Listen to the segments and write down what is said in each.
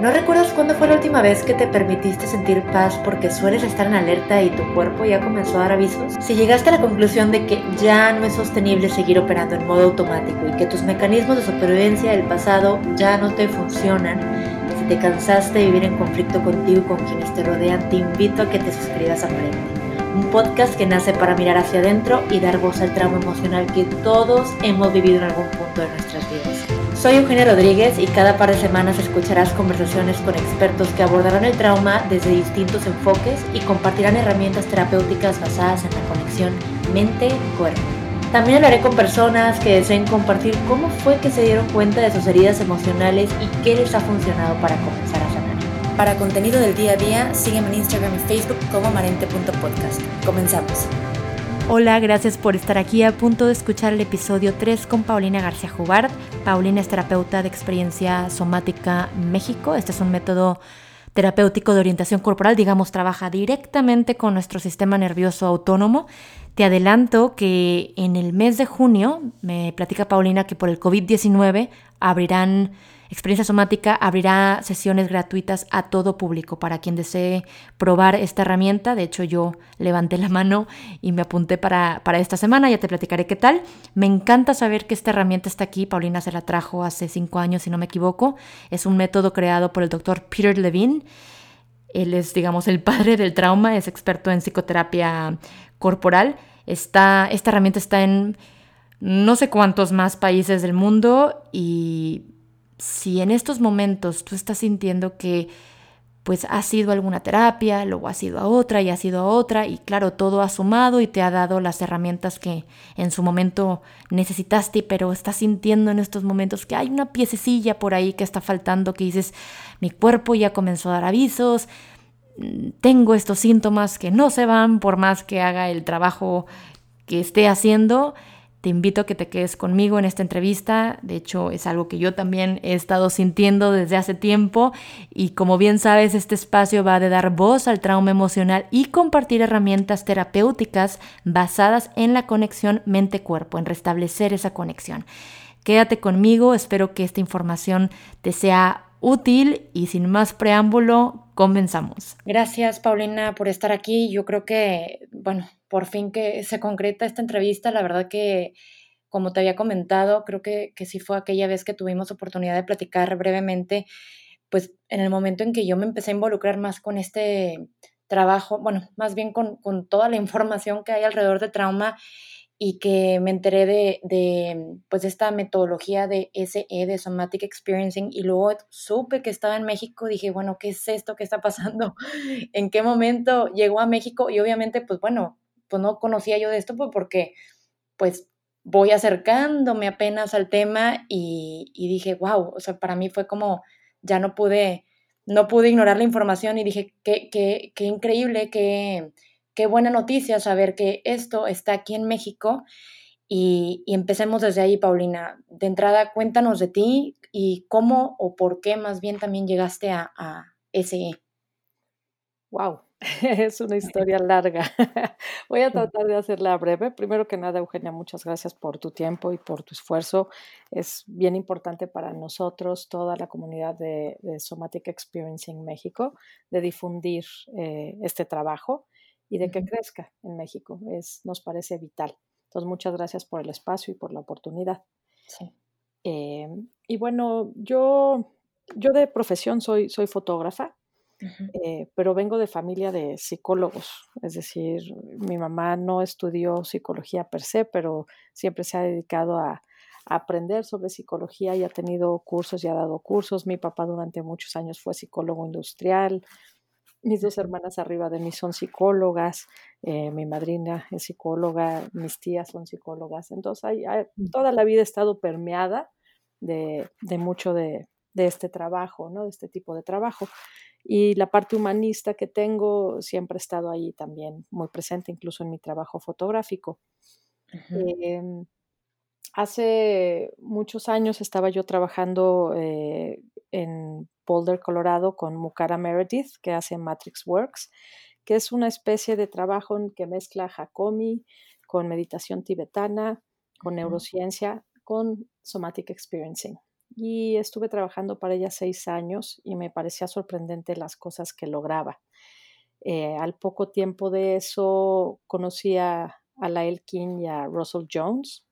¿No recuerdas cuándo fue la última vez que te permitiste sentir paz porque sueles estar en alerta y tu cuerpo ya comenzó a dar avisos? Si llegaste a la conclusión de que ya no es sostenible seguir operando en modo automático y que tus mecanismos de supervivencia del pasado ya no te funcionan, si te cansaste de vivir en conflicto contigo y con quienes te rodean, te invito a que te suscribas a Frente, un podcast que nace para mirar hacia adentro y dar voz al trauma emocional que todos hemos vivido en algún punto de nuestras vidas. Soy Eugenia Rodríguez y cada par de semanas escucharás conversaciones con expertos que abordarán el trauma desde distintos enfoques y compartirán herramientas terapéuticas basadas en la conexión mente-cuerpo. También hablaré con personas que deseen compartir cómo fue que se dieron cuenta de sus heridas emocionales y qué les ha funcionado para comenzar a sanar. Para contenido del día a día, sígueme en Instagram y Facebook como marente.podcast. Comenzamos. Hola, gracias por estar aquí a punto de escuchar el episodio 3 con Paulina García Jubart. Paulina es terapeuta de experiencia somática México. Este es un método terapéutico de orientación corporal, digamos, trabaja directamente con nuestro sistema nervioso autónomo. Te adelanto que en el mes de junio, me platica Paulina que por el COVID-19 abrirán Experiencia Somática abrirá sesiones gratuitas a todo público para quien desee probar esta herramienta. De hecho, yo levanté la mano y me apunté para, para esta semana. Ya te platicaré qué tal. Me encanta saber que esta herramienta está aquí. Paulina se la trajo hace cinco años, si no me equivoco. Es un método creado por el doctor Peter Levine. Él es, digamos, el padre del trauma, es experto en psicoterapia corporal. esta herramienta está en no sé cuántos más países del mundo y si en estos momentos tú estás sintiendo que pues ha sido alguna terapia, luego ha sido a otra y ha sido a otra y claro, todo ha sumado y te ha dado las herramientas que en su momento necesitaste, pero estás sintiendo en estos momentos que hay una piececilla por ahí que está faltando, que dices, mi cuerpo ya comenzó a dar avisos, tengo estos síntomas que no se van por más que haga el trabajo que esté haciendo te invito a que te quedes conmigo en esta entrevista. De hecho, es algo que yo también he estado sintiendo desde hace tiempo. Y como bien sabes, este espacio va de dar voz al trauma emocional y compartir herramientas terapéuticas basadas en la conexión mente-cuerpo, en restablecer esa conexión. Quédate conmigo, espero que esta información te sea útil y sin más preámbulo, comenzamos. Gracias, Paulina, por estar aquí. Yo creo que, bueno, por fin que se concreta esta entrevista. La verdad que, como te había comentado, creo que, que sí fue aquella vez que tuvimos oportunidad de platicar brevemente, pues en el momento en que yo me empecé a involucrar más con este trabajo, bueno, más bien con, con toda la información que hay alrededor de trauma y que me enteré de, de, pues esta metodología de SE, de Somatic Experiencing, y luego supe que estaba en México, dije, bueno, ¿qué es esto que está pasando? ¿En qué momento llegó a México? Y obviamente, pues bueno, pues no conocía yo de esto, pues porque pues voy acercándome apenas al tema y, dije, wow, o sea, para mí fue como, ya no pude, no pude ignorar la información y dije, qué, qué, qué increíble, qué, qué buena noticia saber que esto está aquí en México. Y, empecemos desde ahí, Paulina. De entrada, cuéntanos de ti y cómo o por qué más bien también llegaste a, a SE. Wow, es una historia larga. Voy a tratar de hacerla breve. Primero que nada, Eugenia, muchas gracias por tu tiempo y por tu esfuerzo. Es bien importante para nosotros, toda la comunidad de, Somatic Experiencing México, de difundir eh, este trabajo y de que crezca en México. Es, nos parece vital. Entonces, muchas gracias por el espacio y por la oportunidad. Sí. Eh, y bueno, yo, yo de profesión soy, soy fotógrafa. Eh, pero vengo de familia de psicólogos, es decir, mi mamá no estudió psicología per se, pero siempre se ha dedicado a, aprender sobre psicología y ha tenido cursos y ha dado cursos. Mi papá durante muchos años fue psicólogo industrial. Mis dos hermanas arriba de mí son psicólogas, eh, mi madrina es psicóloga, mis tías son psicólogas. Entonces, toda la vida he estado permeada de, mucho de, de, este trabajo, ¿no? de este tipo de trabajo. Y la parte humanista que tengo siempre ha estado ahí también muy presente, incluso en mi trabajo fotográfico. Em, hace muchos años estaba yo trabajando eh, en Boulder, Colorado, con Mukara Meredith, que hace Matrix Works, que es una especie de trabajo en que mezcla Hakomi con meditación tibetana, con neurociencia, con somatic experiencing. y estuve trabajando para ella seis años y me parecía sorprendente las cosas que lograba. Eh, al poco tiempo de eso conocí a, a Lael King y a Russell Jones,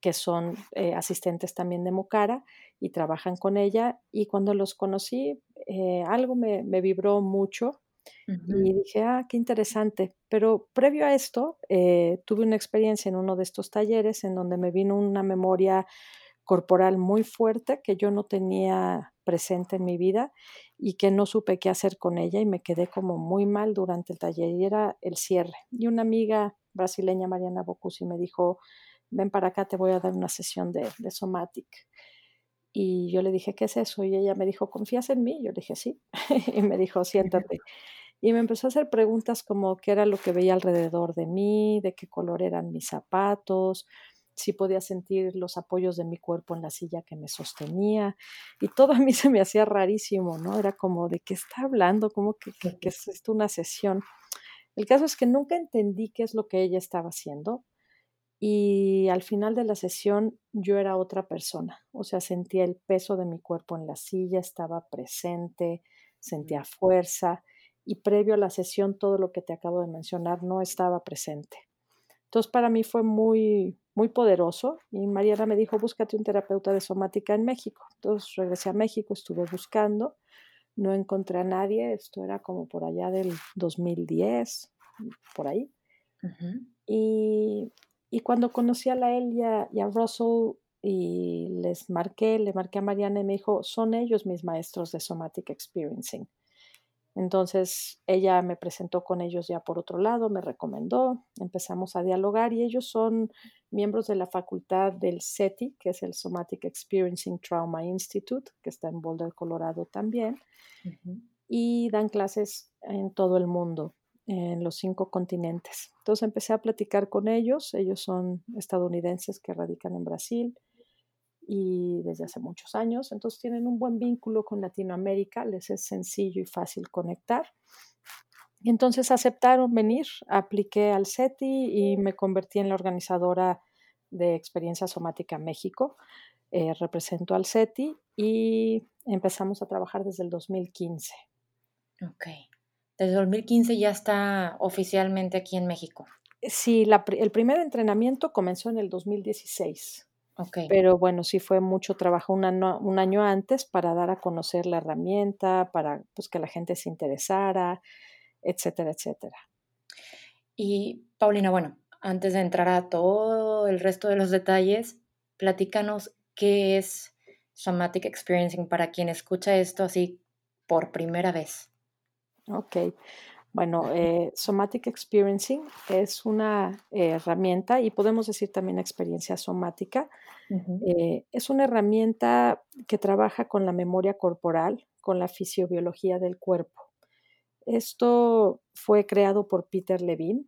que son eh, asistentes también de Mucara y trabajan con ella. Y cuando los conocí, eh, algo me, me, vibró mucho y dije, ah, qué interesante. Pero previo a esto, tuve una experiencia en uno de estos talleres en donde me vino una memoria corporal muy fuerte que yo no tenía presente en mi vida y que no supe qué hacer con ella y me quedé como muy mal durante el taller y era el cierre. Y una amiga brasileña, Mariana Bocusi, me dijo, ven para acá, te voy a dar una sesión de, de Somatic. Y yo le dije, ¿qué es eso? Y ella me dijo, ¿confías en mí? Yo le dije, sí. y me dijo, siéntate. Y me empezó a hacer preguntas como qué era lo que veía alrededor de mí, de qué color eran mis zapatos, si podía sentir los apoyos de mi cuerpo en la silla que me sostenía y todo a mí se me hacía rarísimo, ¿no? Era como de qué está hablando, como que, que, es esto una sesión. El caso es que nunca entendí qué es lo que ella estaba haciendo y al final de la sesión yo era otra persona, o sea, sentía el peso de mi cuerpo en la silla, estaba presente, sentía fuerza y previo a la sesión todo lo que te acabo de mencionar no estaba presente. Entonces para mí fue muy, muy poderoso y Mariana me dijo, búscate un terapeuta de somática en México. Entonces regresé a México, estuve buscando, no encontré a nadie, esto era como por allá del 2010, por ahí. y, y, cuando conocí a la Elia y a Russell y les marqué, le marqué a Mariana y me dijo, son ellos mis maestros de somatic experiencing. Entonces ella me presentó con ellos ya por otro lado, me recomendó, empezamos a dialogar y ellos son miembros de la facultad del SETI, que es el Somatic Experiencing Trauma Institute, que está en Boulder, Colorado también, y dan clases en todo el mundo, en los cinco continentes. Entonces empecé a platicar con ellos, ellos son estadounidenses que radican en Brasil y desde hace muchos años, entonces tienen un buen vínculo con Latinoamérica, les es sencillo y fácil conectar. Entonces aceptaron venir, apliqué al SETI y me convertí en la organizadora de Experiencia Somática México. Eh, represento al SETI y empezamos a trabajar desde el 2015. Ok. Desde el 2015 ya está oficialmente aquí en México. Sí, el primer entrenamiento comenzó en el 2016. Pero bueno, sí fue mucho trabajo un año, un año antes para dar a conocer la herramienta, para pues, que la gente se interesara, etcétera, etcétera. Y Paulina, bueno, antes de entrar a todo el resto de los detalles, platícanos qué es Somatic Experiencing para quien escucha esto así por primera vez. Ok. Bueno, eh, Somatic Experiencing es una eh, herramienta y podemos decir también experiencia somática. Eh, es una herramienta que trabaja con la memoria corporal, con la fisiobiología del cuerpo. Esto fue creado por Peter Levine.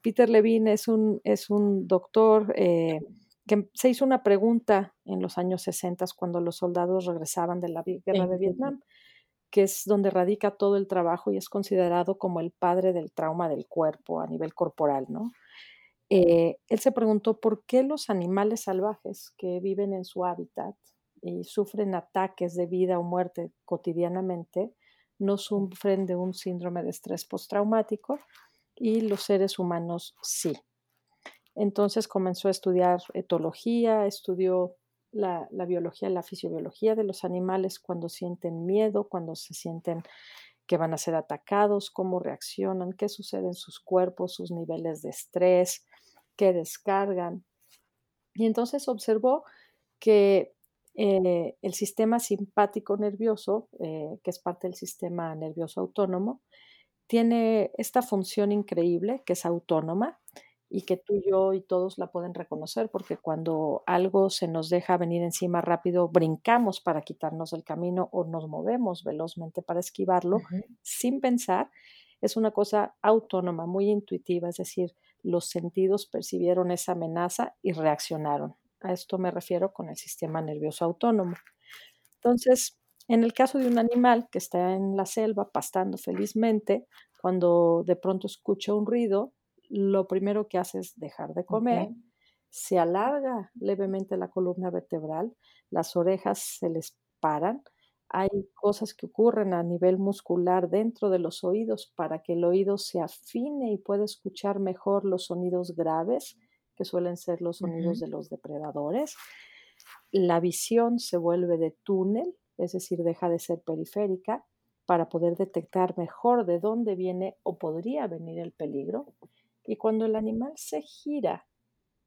Peter Levine es un, es un doctor que se hizo una pregunta en los años 60 cuando los soldados regresaban de la guerra de Vietnam que es donde radica todo el trabajo y es considerado como el padre del trauma del cuerpo a nivel corporal, ¿no? Eh, él se preguntó por qué los animales salvajes que viven en su hábitat y sufren ataques de vida o muerte cotidianamente no sufren de un síndrome de estrés postraumático y los seres humanos sí. Entonces comenzó a estudiar etología, estudió la, biología, la fisiología de los animales cuando sienten miedo, cuando se sienten que van a ser atacados, cómo reaccionan, qué sucede en sus cuerpos, sus niveles de estrés, qué descargan. Y entonces observó que eh, el sistema simpático nervioso, eh, que es parte del sistema nervioso autónomo, tiene esta función increíble que es autónoma y que tú, yo y todos la pueden reconocer, porque cuando algo se nos deja venir encima rápido, brincamos para quitarnos del camino o nos movemos velozmente para esquivarlo sin pensar. Es una cosa autónoma, muy intuitiva, es decir, los sentidos percibieron esa amenaza y reaccionaron. A esto me refiero con el sistema nervioso autónomo. Entonces, en el caso de un animal que está en la selva pastando felizmente, cuando de pronto escucha un ruido, lo primero que hace es dejar de comer, se alarga levemente la columna vertebral, las orejas se les paran, hay cosas que ocurren a nivel muscular dentro de los oídos para que el oído se afine y pueda escuchar mejor los sonidos graves, que suelen ser los sonidos de los depredadores. La visión se vuelve de túnel, es decir, deja de ser periférica para poder detectar mejor de dónde viene o podría venir el peligro. Y cuando el animal se gira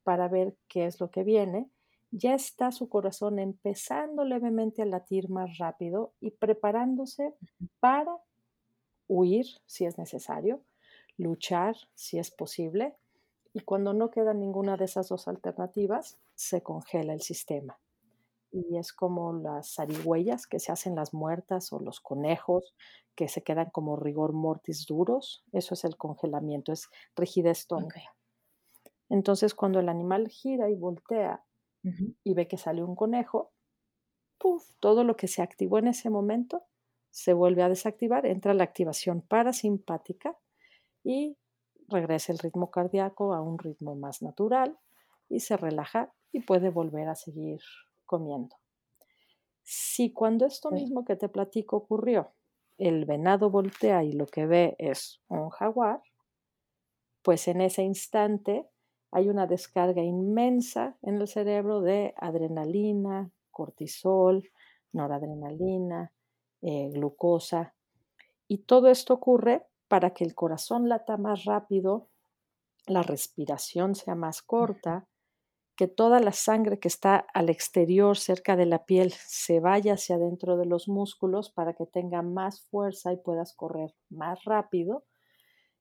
para ver qué es lo que viene, ya está su corazón empezando levemente a latir más rápido y preparándose para huir si es necesario, luchar si es posible, y cuando no queda ninguna de esas dos alternativas, se congela el sistema. Y es como las zarigüeyas que se hacen las muertas o los conejos que se quedan como rigor mortis duros, eso es el congelamiento, es rigidez tónica. Entonces, cuando el animal gira y voltea y ve que sale un conejo, ¡puf! Todo lo que se activó en ese momento se vuelve a desactivar, entra la activación parasimpática y regresa el ritmo cardíaco a un ritmo más natural y se relaja y puede volver a seguir comiendo. Si cuando esto mismo que te platico ocurrió, el venado voltea y lo que ve es un jaguar, pues en ese instante hay una descarga inmensa en el cerebro de adrenalina, cortisol, noradrenalina, eh, glucosa, y todo esto ocurre para que el corazón lata más rápido, la respiración sea más corta, que toda la sangre que está al exterior, cerca de la piel, se vaya hacia adentro de los músculos para que tenga más fuerza y puedas correr más rápido.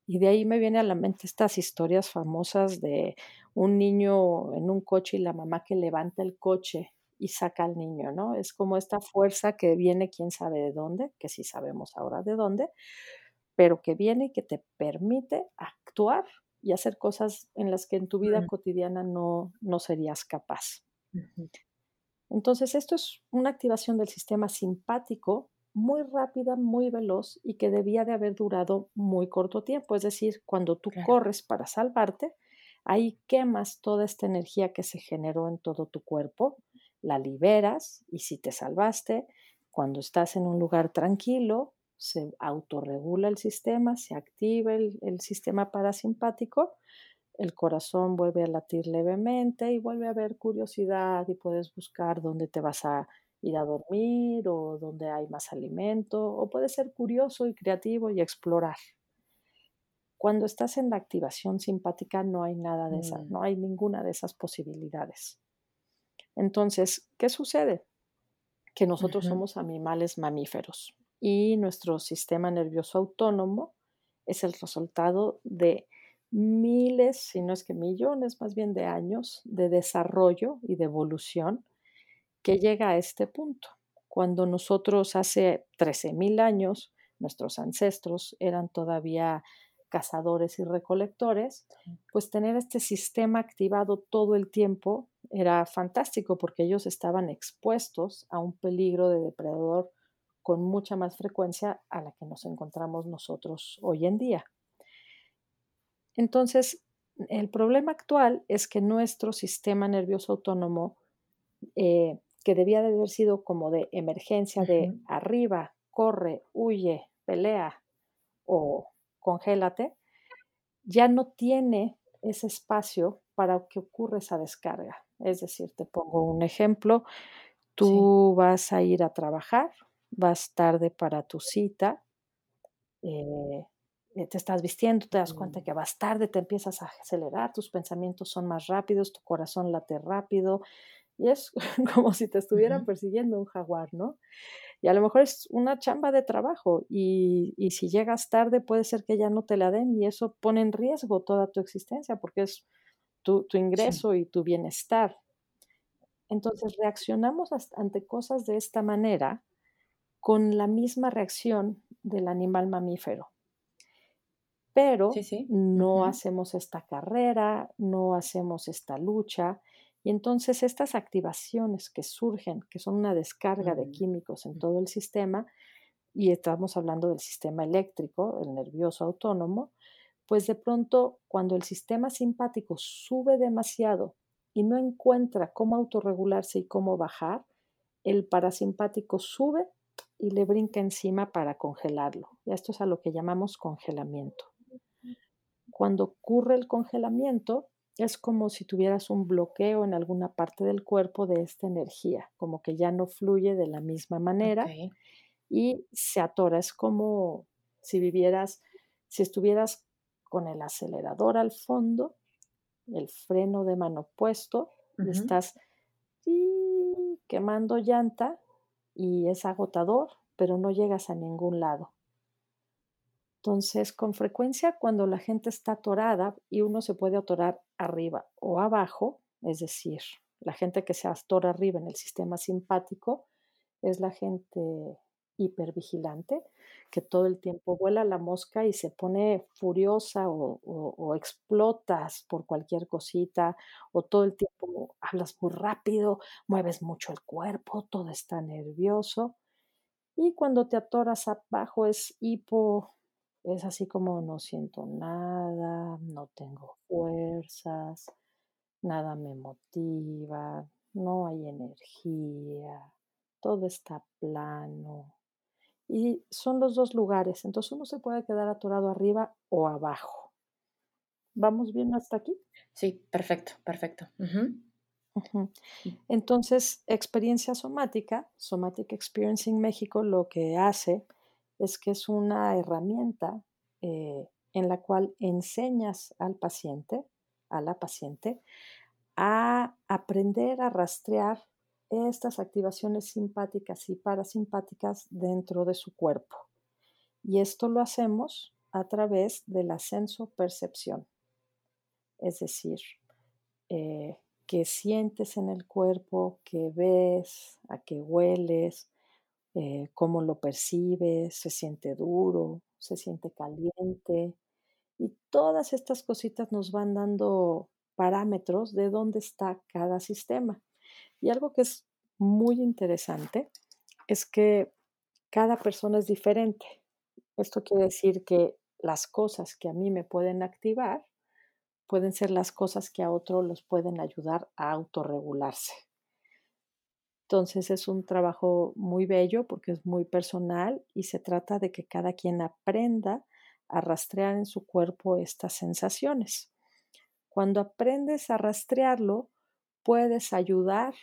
Y de ahí me viene a la mente estas historias famosas de un niño en un coche y la mamá que levanta el coche y saca al niño, ¿no? Es como esta fuerza que viene quién sabe de dónde, que sí sabemos ahora de dónde, pero que viene y que te permite actuar y hacer cosas en las que en tu vida cotidiana no no serías capaz. Entonces, esto es una activación del sistema simpático muy rápida, muy veloz y que debía de haber durado muy corto tiempo. Es decir, cuando tú Claro. corres para salvarte, ahí quemas toda esta energía que se generó en todo tu cuerpo, la liberas y si te salvaste, cuando estás en un lugar tranquilo, se autorregula el sistema, se activa el el sistema parasimpático, el corazón vuelve a latir levemente y vuelve a haber curiosidad y puedes buscar dónde te vas a ir a dormir o dónde hay más alimento, o puedes ser curioso y creativo y explorar. Cuando estás en la activación simpática no hay nada de esa, Mm. no hay ninguna de esas posibilidades. Entonces, ¿qué sucede? Que nosotros somos animales mamíferos y nuestro sistema nervioso autónomo es el resultado de miles, si no es que millones más bien de años de desarrollo y de evolución que llega a este punto. Cuando nosotros hace 13,000 años, nuestros ancestros eran todavía cazadores y recolectores, pues tener este sistema activado todo el tiempo era fantástico, porque ellos estaban expuestos a un peligro de depredador con mucha más frecuencia a la que nos encontramos nosotros hoy en día. Entonces, el problema actual es que nuestro sistema nervioso autónomo, eh, que debía de haber sido como de emergencia, de arriba, corre, huye, pelea o congélate, ya no tiene ese espacio para que ocurra esa descarga. Es decir, te pongo un ejemplo, Sí. tú vas a ir a trabajar, vas tarde para tu cita, eh, eh, te estás vistiendo, te das cuenta Mm. que vas tarde, te empiezas a acelerar, tus pensamientos son más rápidos, tu corazón late rápido, y es como si te estuvieran persiguiendo un jaguar, ¿no? Y a lo mejor es una chamba de trabajo, y y si llegas tarde, puede ser que ya no te la den, y eso pone en riesgo toda tu existencia, porque es tu tu Sí. ingreso y tu bienestar. Entonces, reaccionamos ante cosas de esta manera, con la misma reacción del animal mamífero. Pero sí. no hacemos esta carrera, no hacemos esta lucha, y entonces estas activaciones que surgen, que son una descarga de químicos en Mm. todo el sistema, y estamos hablando del sistema eléctrico, el nervioso autónomo, pues de pronto, cuando el sistema simpático sube demasiado y no encuentra cómo autorregularse y cómo bajar, el parasimpático sube y le brinca encima para congelarlo. Y esto es a lo que llamamos congelamiento. Cuando ocurre el congelamiento, es como si tuvieras un bloqueo en alguna parte del cuerpo de esta energía, como que ya no fluye de la misma manera y se atora. Es como si vivieras, si estuvieras con el acelerador al fondo, el freno de mano puesto, y estás quemando llanta y es agotador, pero no llegas a ningún lado. Entonces, con frecuencia cuando la gente está atorada y uno se puede atorar arriba o abajo, es decir, la gente que se atora arriba en el sistema simpático es la gente hipervigilante, que todo el tiempo vuela la mosca y se pone furiosa o, explotas por cualquier cosita, o todo el tiempo hablas muy rápido, mueves mucho el cuerpo, todo está nervioso. Y cuando te atoras abajo es hipo, es así como no siento nada, no tengo fuerzas, nada me motiva, no hay energía, todo está plano, y son los dos lugares. Entonces uno se puede quedar atorado arriba o abajo. ¿Vamos bien hasta aquí? Sí, perfecto, perfecto. Entonces, experiencia somática, Somatic Experiencing México, lo que hace es que es una herramienta eh, en la cual enseñas al paciente, a la paciente, a aprender a rastrear estas activaciones simpáticas y parasimpáticas dentro de su cuerpo. Y esto lo hacemos a través de la senso-percepción, es decir, eh, qué sientes en el cuerpo, qué ves, a qué hueles, eh, cómo lo percibes, se siente duro, se siente caliente. Y todas estas cositas nos van dando parámetros de dónde está cada sistema. Y algo que es muy interesante es que cada persona es diferente. Esto quiere decir que las cosas que a mí me pueden activar pueden ser las cosas que a otro los pueden ayudar a autorregularse. Entonces es un trabajo muy bello porque es muy personal y se trata de que cada quien aprenda a rastrear en su cuerpo estas sensaciones. Cuando aprendes a rastrearlo, puedes ayudar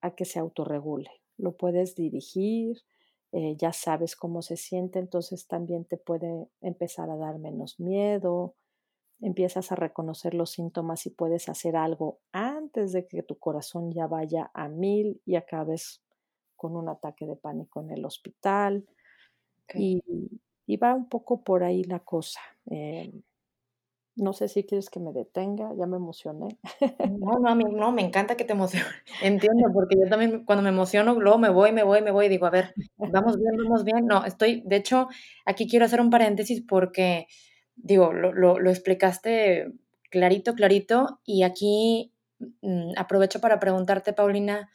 a que se autorregule. Lo puedes dirigir, eh, ya sabes cómo se siente, entonces también te puede empezar a dar menos miedo, empiezas a reconocer los síntomas y puedes hacer algo antes de que tu corazón ya vaya a mil y acabes con un ataque de pánico en el hospital. Y, va un poco por ahí la cosa. Em, no sé si quieres que me detenga, ya me emocioné. No, no, a mí no, me encanta que te emociones. Entiendo, porque yo también cuando me emociono, luego me voy, me voy, me voy y digo, a ver, vamos bien, vamos bien. No, estoy, de hecho, aquí quiero hacer un paréntesis porque, digo, lo, lo, explicaste clarito, clarito, y aquí mm, aprovecho para preguntarte, Paulina,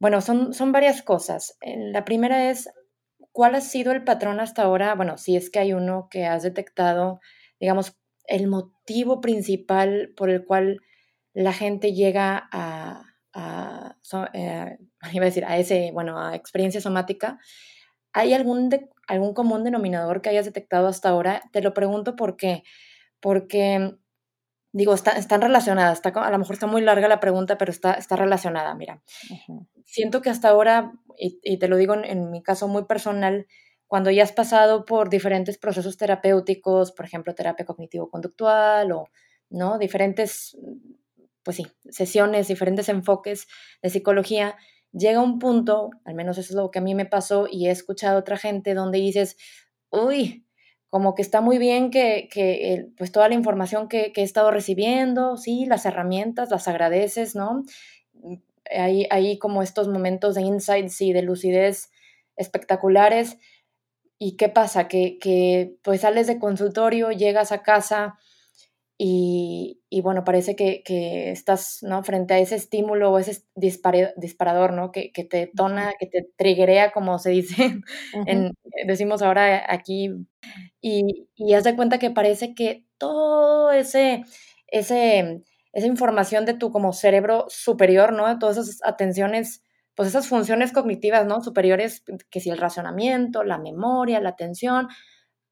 bueno, son, son varias cosas. La primera es, ¿cuál ha sido el patrón hasta ahora? Bueno, si es que hay uno que has detectado, digamos, el motivo principal por el cual la gente llega a, eh, iba a decir, a ese, bueno, a experiencia somática, ¿hay algún, algún común denominador que hayas detectado hasta ahora? Te lo pregunto porque, porque digo, están relacionadas, está, a lo mejor está muy larga la pregunta, pero está, está relacionada, mira. Siento que hasta ahora, y, te lo digo en, mi caso muy personal, cuando ya has pasado por diferentes procesos terapéuticos, por ejemplo, terapia cognitivo-conductual o, ¿no? Diferentes, pues sí, sesiones, diferentes enfoques de psicología, llega un punto, al menos eso es lo que a mí me pasó y he escuchado a otra gente donde dices, uy, como que está muy bien que, que pues toda la información que, que, he estado recibiendo, sí, las herramientas, las agradeces, ¿no? Hay, hay como estos momentos de insights y de lucidez espectaculares, ¿Y qué pasa? Que, pues sales de consultorio, llegas a casa y, bueno, parece que, estás ¿no? frente a ese estímulo o ese disparador, ¿no? Que, te tona, que te triguea, como se dice, decimos ahora aquí, y, y haz de cuenta que parece que todo ese, ese esa información de tu como cerebro superior, ¿no? De todas esas atenciones, pues esas funciones cognitivas, ¿no? Superiores, que si el razonamiento, la memoria, la atención,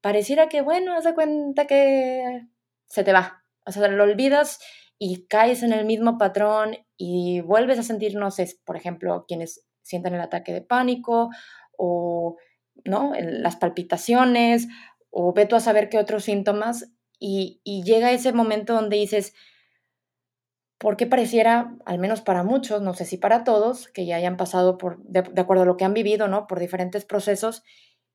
pareciera que, bueno, haz de cuenta que se te va, o sea, lo olvidas y caes en el mismo patrón y vuelves a sentir, no sé, por ejemplo, quienes sienten el ataque de pánico o, ¿no? Las palpitaciones o ve tú a saber qué otros síntomas y, y llega ese momento donde dices, porque pareciera, al menos para muchos, no sé si para todos, que ya hayan pasado por, de, acuerdo a lo que han vivido, ¿no? Por diferentes procesos,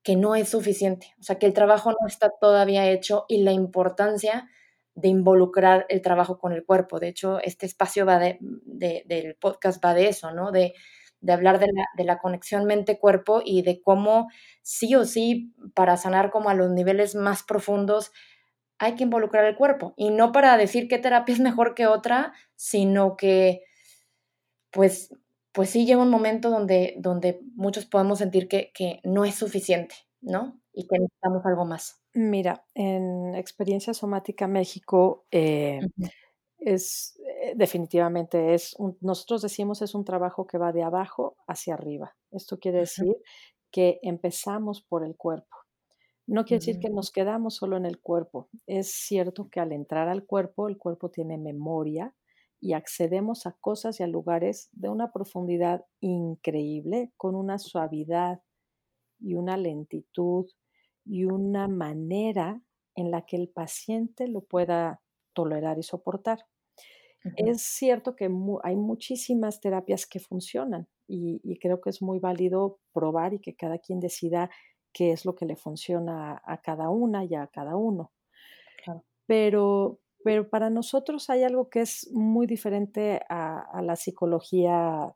que no es suficiente, o sea, que el trabajo no está todavía hecho y la importancia de involucrar el trabajo con el cuerpo. De hecho, este espacio va de, del podcast va de eso, ¿no? De, de hablar de la, de la conexión mente-cuerpo y de cómo sí o sí, para sanar como a los niveles más profundos, hay que involucrar el cuerpo. Y no para decir qué terapia es mejor que otra, sino que, pues, pues sí llega un momento donde, donde muchos podemos sentir que, que no es suficiente, ¿no? Y que necesitamos algo más. Mira, en Experiencia Somática México eh, es eh, definitivamente es nosotros decimos es un trabajo que va de abajo hacia arriba. Esto quiere decir que empezamos por el cuerpo. No quiere decir que nos quedamos solo en el cuerpo. Es cierto que al entrar al cuerpo, el cuerpo tiene memoria y accedemos a cosas y a lugares de una profundidad increíble, con una suavidad y una lentitud y una manera en la que el paciente lo pueda tolerar y soportar. Es cierto que hay muchísimas terapias que funcionan y, y, creo que es muy válido probar y que cada quien decida qué es lo que le funciona a cada una y a cada uno. Pero, pero para nosotros hay algo que es muy diferente a, la psicología,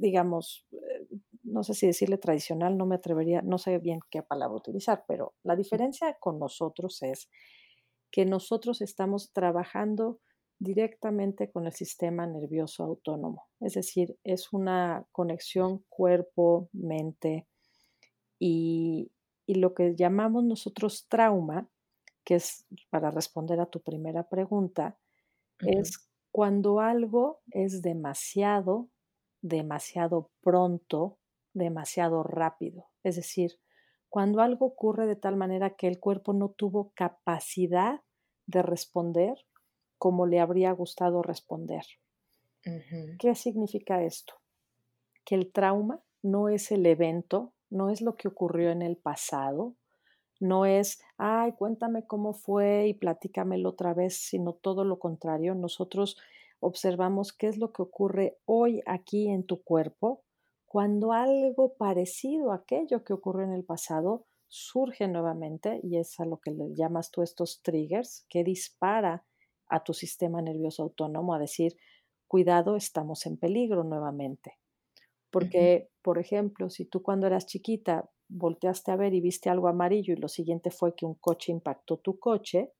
digamos, eh, no sé si decirle tradicional, no me atrevería, no sé bien qué palabra utilizar, pero la diferencia con nosotros es que nosotros estamos trabajando directamente con el sistema nervioso autónomo. Es decir, es una conexión cuerpo-mente y, y lo que llamamos nosotros trauma, que es para responder a tu primera pregunta, es cuando algo es demasiado, demasiado pronto, demasiado rápido. Es decir, cuando algo ocurre de tal manera que el cuerpo no tuvo capacidad de responder como le habría gustado responder. ¿Qué significa esto? Que el trauma no es el evento no es lo que ocurrió en el pasado, no es, ay, cuéntame cómo fue y platícamelo otra vez, sino todo lo contrario. Nosotros observamos qué es lo que ocurre hoy aquí en tu cuerpo cuando algo parecido a aquello que ocurrió en el pasado surge nuevamente y es a lo que le llamas tú estos triggers que dispara a tu sistema nervioso autónomo a decir, cuidado, estamos en peligro nuevamente. Porque, por ejemplo, si tú cuando eras chiquita volteaste a ver y viste algo amarillo y lo siguiente fue que un coche impactó tu coche,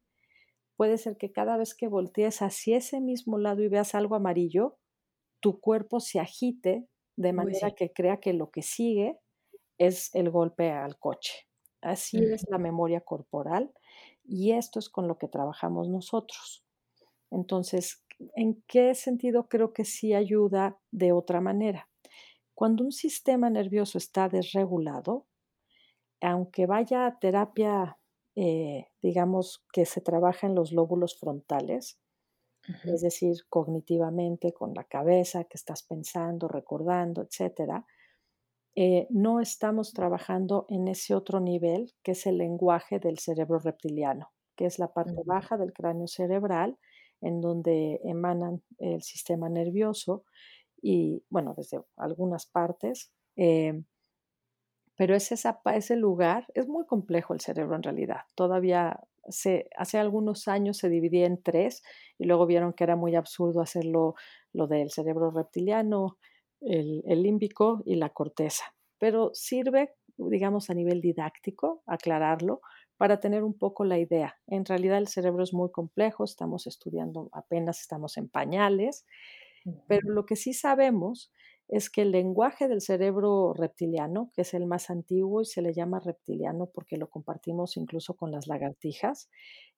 puede ser que cada vez que voltees hacia ese mismo lado y veas algo amarillo, tu cuerpo se agite de manera que crea que lo que sigue es el golpe al coche. Así es la memoria corporal y esto es con lo que trabajamos nosotros. Entonces, ¿en qué sentido creo que sí ayuda de otra manera? Cuando un sistema nervioso está desregulado, aunque vaya a terapia, eh, digamos, que se trabaja en los lóbulos frontales, es decir, cognitivamente, con la cabeza, que estás pensando, recordando, etc., eh, no estamos trabajando en ese otro nivel que es el lenguaje del cerebro reptiliano, que es la parte baja del cráneo cerebral, en donde emanan el sistema nervioso y bueno, desde algunas partes. Eh, pero es ese lugar, es muy complejo el cerebro en realidad. Todavía se, hace algunos años se dividía en tres y luego vieron que era muy absurdo hacerlo lo del cerebro reptiliano, el, el límbico y la corteza. Pero sirve, digamos, a nivel didáctico, aclararlo, para tener un poco la idea. En realidad el cerebro es muy complejo, estamos estudiando, apenas estamos en pañales pero lo que sí sabemos es que el lenguaje del cerebro reptiliano, que es el más antiguo y se le llama reptiliano porque lo compartimos incluso con las lagartijas,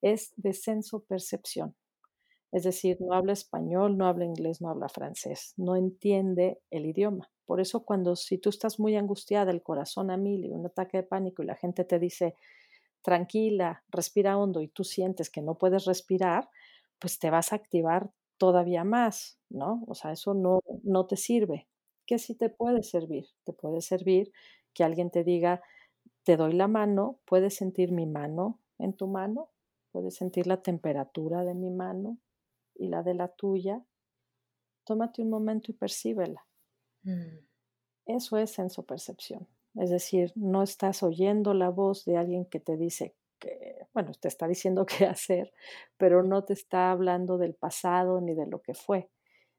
es de senso-percepción. Es decir, no habla español, no habla inglés, no habla francés, no entiende el idioma. Por eso cuando si tú estás muy angustiada, el corazón a mil y un ataque de pánico y la gente te dice, tranquila, respira hondo y tú sientes que no puedes respirar, pues te vas a activar todavía más, ¿no? O sea, eso no, no te sirve. ¿Qué sí te puede servir? Te puede servir que alguien te diga, te doy la mano, puedes sentir mi mano en tu mano, puedes sentir la temperatura de mi mano, y la de la tuya, tómate un momento y percíbela. Mm. Eso es sensopercepción. Es decir, no estás oyendo la voz de alguien que te dice bueno, te está diciendo qué hacer, pero no te está hablando del pasado ni de lo que fue,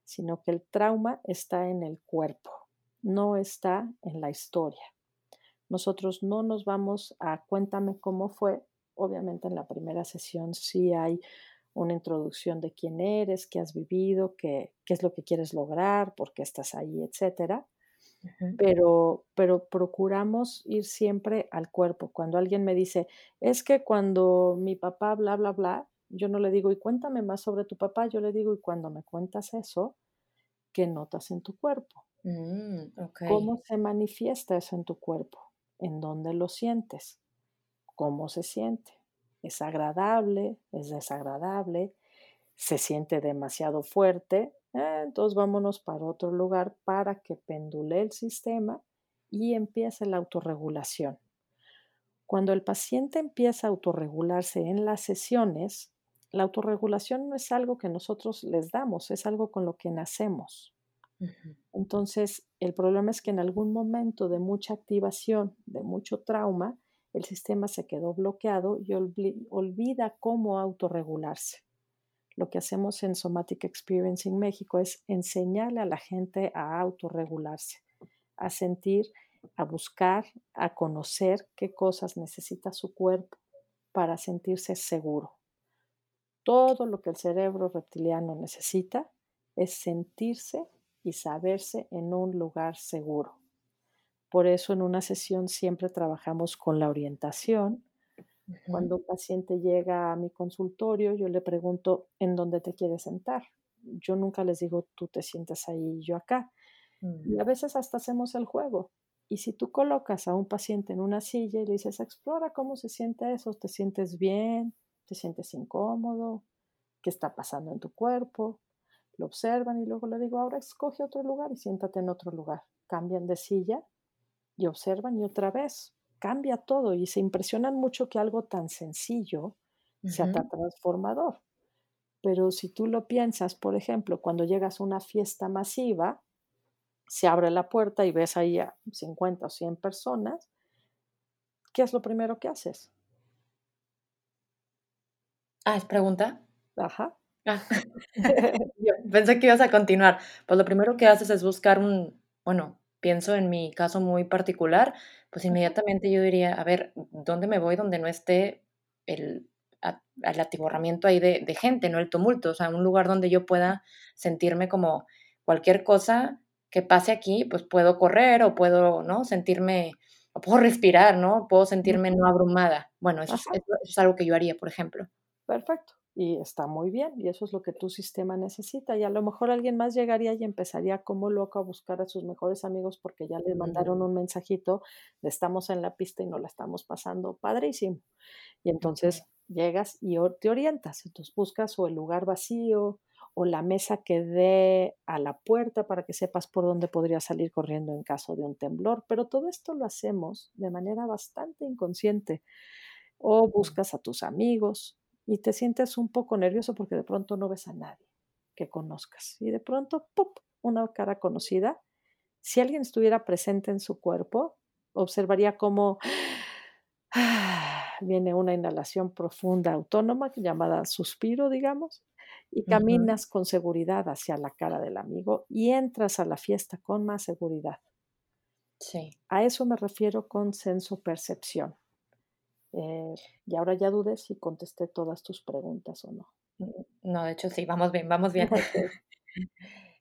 sino que el trauma está en el cuerpo, no está en la historia. Nosotros no nos vamos a cuéntame cómo fue. Obviamente en la primera sesión sí hay una introducción de quién eres, qué has vivido, qué, qué es lo que quieres lograr, por qué estás ahí, etcétera. Pero, pero procuramos ir siempre al cuerpo. Cuando alguien me dice, es que cuando mi papá bla, bla, bla, yo no le digo, y cuéntame más sobre tu papá, yo le digo, y cuando me cuentas eso, ¿qué notas en tu cuerpo? Mm, ¿Cómo se manifiesta eso en tu cuerpo? ¿En dónde lo sientes? ¿Cómo se siente? es agradable, es desagradable, se siente demasiado fuerte, eh, entonces vámonos para otro lugar para que pendule el sistema y empiece la autorregulación. Cuando el paciente empieza a autorregularse en las sesiones, la autorregulación no es algo que nosotros les damos, es algo con lo que nacemos. Entonces, el problema es que en algún momento de mucha activación, de mucho trauma, el sistema se quedó bloqueado y olvida cómo autorregularse. Lo que hacemos en Somatic Experience en México es enseñarle a la gente a autorregularse, a sentir, a buscar, a conocer qué cosas necesita su cuerpo para sentirse seguro. Todo lo que el cerebro reptiliano necesita es sentirse y saberse en un lugar seguro. Por eso en una sesión siempre trabajamos con la orientación. Cuando un paciente llega a mi consultorio, yo le pregunto, ¿en dónde te quieres sentar? Yo nunca les digo, tú te sientas ahí y yo acá. Y a mm. veces hasta hacemos el juego. Y si tú colocas a un paciente en una silla y le dices, explora cómo se siente eso, te sientes bien, te sientes incómodo, qué está pasando en tu cuerpo, lo observan y luego le digo, ahora escoge otro lugar y siéntate en otro lugar. Cambian de silla y observan y otra vez cambia todo y se impresionan mucho que algo tan sencillo sea tan transformador. Pero si tú lo piensas, por ejemplo, cuando llegas a una fiesta masiva, se abre la puerta y ves ahí a 50 o 100 personas, ¿qué es lo primero que haces? Ah, ¿es pregunta? Ajá. Ah. pensé que ibas a continuar. Pues lo primero que haces es buscar un, bueno, pienso en mi caso muy particular, pues inmediatamente yo diría, a ver, ¿dónde me voy donde no esté el, atiborramiento ahí de, gente, no el tumulto? O sea, un lugar donde yo pueda sentirme como cualquier cosa que pase aquí, pues puedo correr o puedo, ¿no? Sentirme, o puedo respirar, ¿no? Puedo sentirme no abrumada. Bueno, eso es algo que yo haría, por ejemplo. Perfecto y está muy bien y eso es lo que tu sistema necesita y a lo mejor alguien más llegaría y empezaría como loco a buscar a sus mejores amigos porque ya le mandaron un mensajito de estamos en la pista y no la estamos pasando padrísimo y entonces llegas y te orientas entonces buscas o el lugar vacío o la mesa que dé a la puerta para que sepas por dónde podría salir corriendo en caso de un temblor pero todo esto lo hacemos de manera bastante inconsciente o buscas a tus amigos y te sientes un poco nervioso porque de pronto no ves a nadie que conozcas y de pronto, ¡pop!, una cara conocida. Si alguien estuviera presente en su cuerpo, observaría cómo viene una inhalación profunda autónoma llamada suspiro, digamos, y caminas con seguridad hacia la cara del amigo y entras a la fiesta con más seguridad. Sí. A eso me refiero con senso percepción. Eh, y ahora ya dudes si contesté todas tus preguntas o no. Mm, no, de hecho sí, vamos bien, vamos bien.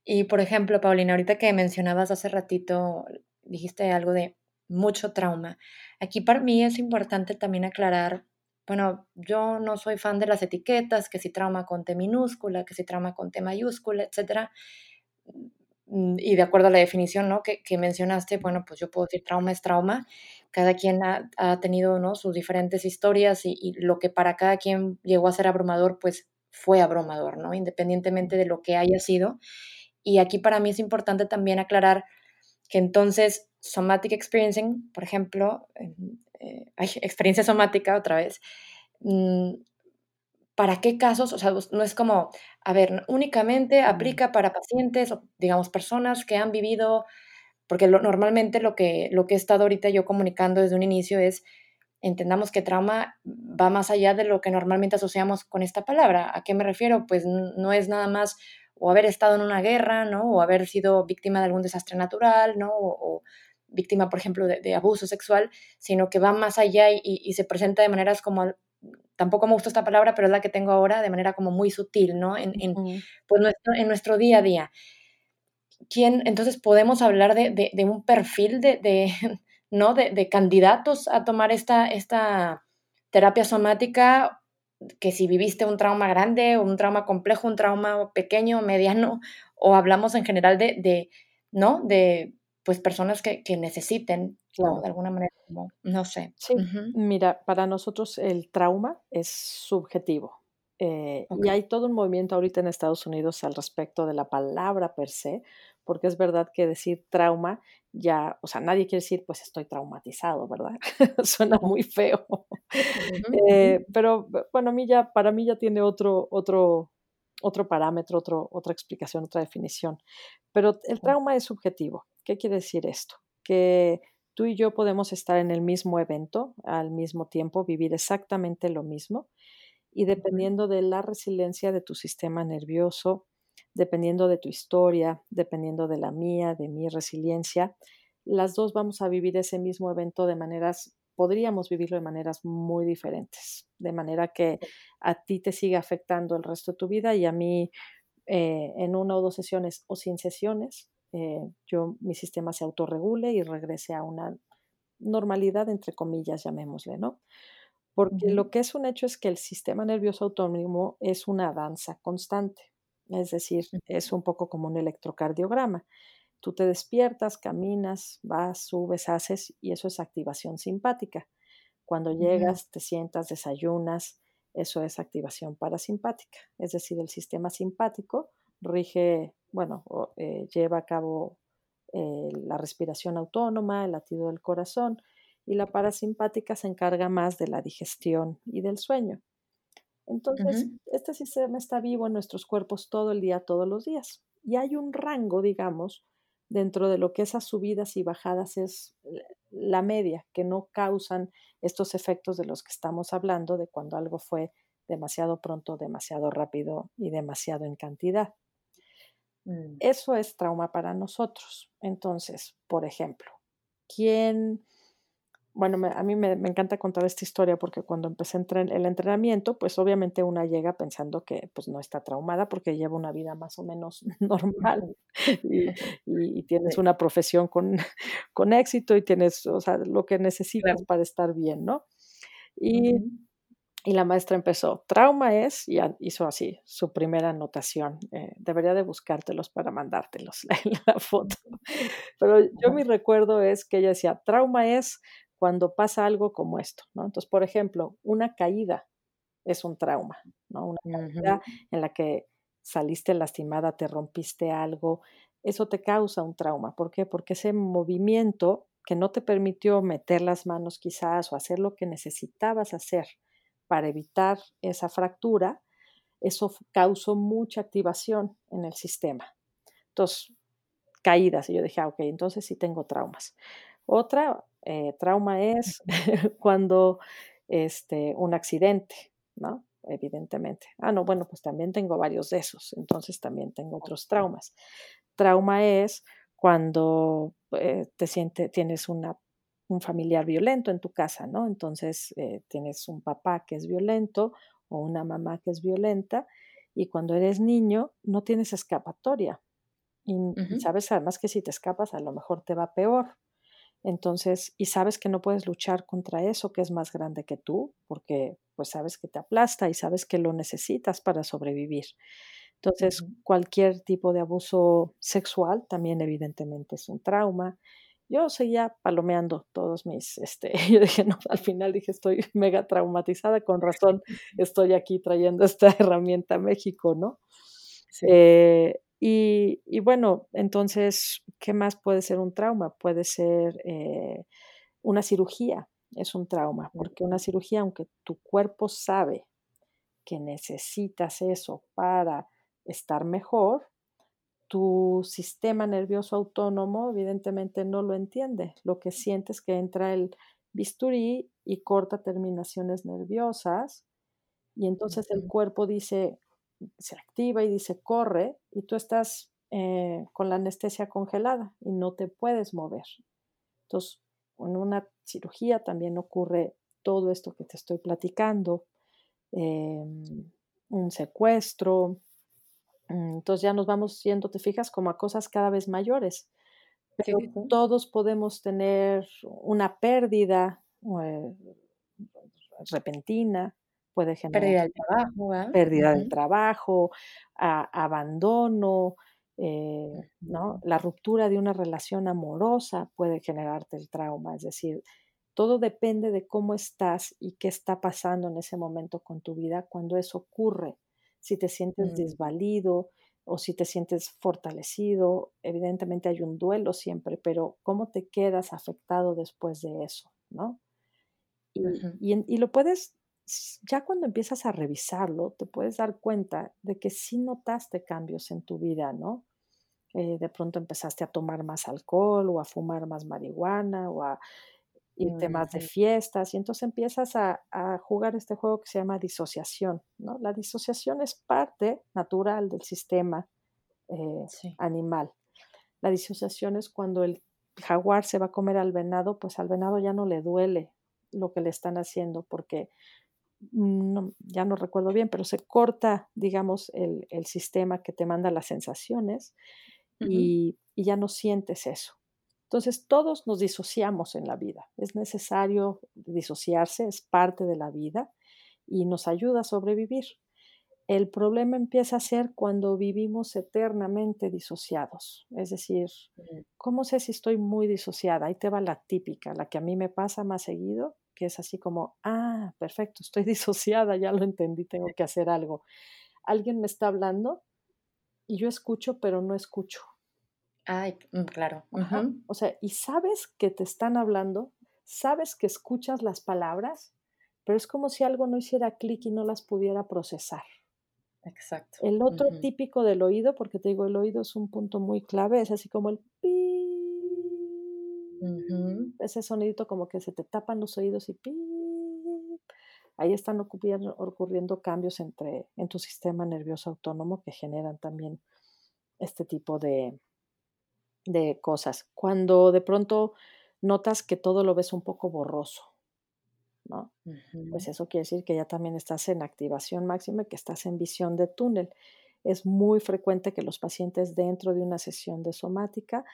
y por ejemplo, Paulina, ahorita que mencionabas hace ratito, dijiste algo de mucho trauma. Aquí para mí es importante también aclarar bueno, yo no soy fan de las etiquetas, que si trauma con T minúscula, que si trauma con T mayúscula, etcétera. Mm, y de acuerdo a la definición ¿no? que, mencionaste, bueno, pues yo puedo decir trauma es trauma. Cada quien ha, tenido ¿no? sus diferentes historias y, y, lo que para cada quien llegó a ser abrumador, pues fue abrumador, ¿no? Independientemente de lo que haya sido. Y aquí para mí es importante también aclarar que entonces somatic experiencing, por ejemplo, eh, experiencia somática otra vez, mm, ¿para qué casos? O sea, no es como, a ver, únicamente aplica para pacientes o, digamos, personas que han vivido, porque normalmente lo que, lo que he estado ahorita yo comunicando desde un inicio es, entendamos que trauma va más allá de lo que normalmente asociamos con esta palabra. ¿A qué me refiero? Pues no es nada más o haber estado en una guerra, ¿no? O haber sido víctima de algún desastre natural, ¿no? O, víctima, por ejemplo, de, abuso sexual, sino que va más allá y, se presenta de maneras como, tampoco me gusta esta palabra, pero es la que tengo ahora, de manera como muy sutil, ¿no? En, en pues nuestro, en nuestro día a día. ¿Quién, entonces podemos hablar de, de un perfil de, ¿no? de, candidatos a tomar esta, esta terapia somática que si viviste un trauma grande, un trauma complejo, un trauma pequeño, mediano, o hablamos en general de, de ¿no? De pues personas que, que necesiten, de alguna manera, no sé. Sí, mira, para nosotros el trauma es subjetivo. Eh, y hay todo un movimiento ahorita en Estados Unidos al respecto de la palabra per se, porque es verdad que decir trauma ya, o sea, nadie quiere decir, pues estoy traumatizado, ¿verdad? Suena muy feo. Eh, pero bueno, a mí ya, para mí ya tiene otro, otro, otro parámetro, otro, otra explicación, otra definición. Pero el trauma es subjetivo. ¿Qué quiere decir esto? Que tú y yo podemos estar en el mismo evento al mismo tiempo, vivir exactamente lo mismo, y dependiendo de la resiliencia de tu sistema nervioso, dependiendo de tu historia, dependiendo de la mía, de mi resiliencia, las dos vamos a vivir ese mismo evento de maneras, podríamos vivirlo de maneras muy diferentes, de manera que a ti te siga afectando el resto de tu vida y a mí eh, en una o dos sesiones o sin sesiones, eh, yo mi sistema se autorregule y regrese a una normalidad, entre comillas, llamémosle, ¿no? Porque lo que es un hecho es que el sistema nervioso autónomo es una danza constante. Es decir, es un poco como un electrocardiograma. Tú te despiertas, caminas, vas, subes, haces y eso es activación simpática. Cuando llegas, te sientas, desayunas, eso es activación parasimpática. Es decir, el sistema simpático rige, bueno, eh, lleva a cabo eh, la respiración autónoma, el latido del corazón y la parasimpática se encarga más de la digestión y del sueño. Entonces, este sistema está vivo en nuestros cuerpos todo el día, todos los días. Y hay un rango, digamos, dentro de lo que esas subidas y bajadas es la media, que no causan estos efectos de los que estamos hablando, de cuando algo fue demasiado pronto, demasiado rápido y demasiado en cantidad. Mm. Eso es trauma para nosotros. Entonces, por ejemplo, ¿quién bueno, a mí me, encanta contar esta historia porque cuando empecé el entrenamiento, pues obviamente una llega pensando que pues no está traumada porque lleva una vida más o menos normal y, tienes una profesión con, con, éxito y tienes, o sea, lo que necesitas para estar bien, ¿no? Y, y, la maestra empezó, trauma es, y hizo así su primera anotación, eh, debería de buscártelos para mandártelos en la foto. Pero yo mi recuerdo es que ella decía, trauma es cuando pasa algo como esto, ¿no? Entonces, por ejemplo, una caída es un trauma, ¿no? Una caída en la que saliste lastimada, te rompiste algo, eso te causa un trauma. ¿Por qué? Porque ese movimiento que no te permitió meter las manos quizás o hacer lo que necesitabas hacer para evitar esa fractura, eso causó mucha activación en el sistema. Entonces, caídas. Y yo dije, ah, ok, entonces sí tengo traumas. Otra, eh, trauma es cuando este, un accidente, ¿no? Evidentemente. Ah, no, bueno, pues también tengo varios de esos, entonces también tengo otros traumas. Trauma es cuando eh, te sientes, tienes una, un familiar violento en tu casa, ¿no? Entonces eh, tienes un papá que es violento o una mamá que es violenta y cuando eres niño no tienes escapatoria. y sabes además que si te escapas a lo mejor te va peor. Entonces, y sabes que no puedes luchar contra eso que es más grande que tú, porque pues sabes que te aplasta y sabes que lo necesitas para sobrevivir. Entonces, cualquier tipo de abuso sexual también evidentemente es un trauma. Yo seguía palomeando todos mis, este, yo dije, no, al final dije, estoy mega traumatizada, con razón estoy aquí trayendo esta herramienta a México, ¿no? Eh, y, y, bueno, entonces, ¿qué más puede ser un trauma? Puede ser eh, una cirugía, es un trauma, porque una cirugía, aunque tu cuerpo sabe que necesitas eso para estar mejor, tu sistema nervioso autónomo evidentemente no lo entiende. Lo que sientes es que entra el bisturí y corta terminaciones nerviosas y entonces el cuerpo dice, se activa y dice corre y tú estás eh, con la anestesia congelada y no te puedes mover. Entonces, en una cirugía también ocurre todo esto que te estoy platicando, em, un secuestro, Mm, entonces ya nos vamos yendo, te fijas, como a cosas cada vez mayores. Pero todos podemos tener una pérdida eh, repentina, puede generar pérdida del trabajo, pérdida del trabajo, abandono, eh, ¿no? La ruptura de una relación amorosa puede generarte el trauma, es decir, todo depende de cómo estás y qué está pasando en ese momento con tu vida cuando eso ocurre si te sientes mm. desvalido o si te sientes fortalecido. Evidentemente hay un duelo siempre, pero ¿cómo te quedas afectado después de eso? ¿no? Y, lo puedes, ya cuando empiezas a revisarlo, te puedes dar cuenta de que sí notaste cambios en tu vida, ¿no? Eh, de pronto empezaste a tomar más alcohol o a fumar más marihuana o a irte más de fiestas y entonces empiezas a, jugar este juego que se llama disociación. ¿no? La disociación es parte natural del sistema eh, animal. La disociación es cuando el jaguar se va a comer al venado, pues al venado ya no le duele lo que le están haciendo porque ya no recuerdo bien, pero se corta, digamos, el, sistema que te manda las sensaciones y ya no sientes eso. Entonces, todos nos disociamos en la vida. Es necesario disociarse, es parte de la vida y nos ayuda a sobrevivir. El problema empieza a ser cuando vivimos eternamente disociados. Es decir, mm. ¿cómo sé si estoy muy disociada? Ahí te va la típica, la que a mí me pasa más seguido, que es así como, ah, perfecto, estoy disociada, ya lo entendí, tengo que hacer algo. Alguien me está hablando y yo escucho, pero no escucho. Ay, mm, claro. O sea, y sabes que te están hablando, sabes que escuchas las palabras, pero es como si algo no hiciera clic y no las pudiera procesar. Exacto. El otro típico del oído, porque te digo, el oído es un punto muy clave, es así como el pi. Ese sonidito como que se te tapan los oídos y. Ahí están ocurriendo cambios entre, en tu sistema nervioso autónomo que generan también este tipo de, de cosas. Cuando de pronto notas que todo lo ves un poco borroso, ¿no? Pues eso quiere decir que ya también estás en activación máxima y que estás en visión de túnel. Es muy frecuente que los pacientes dentro de una sesión de somática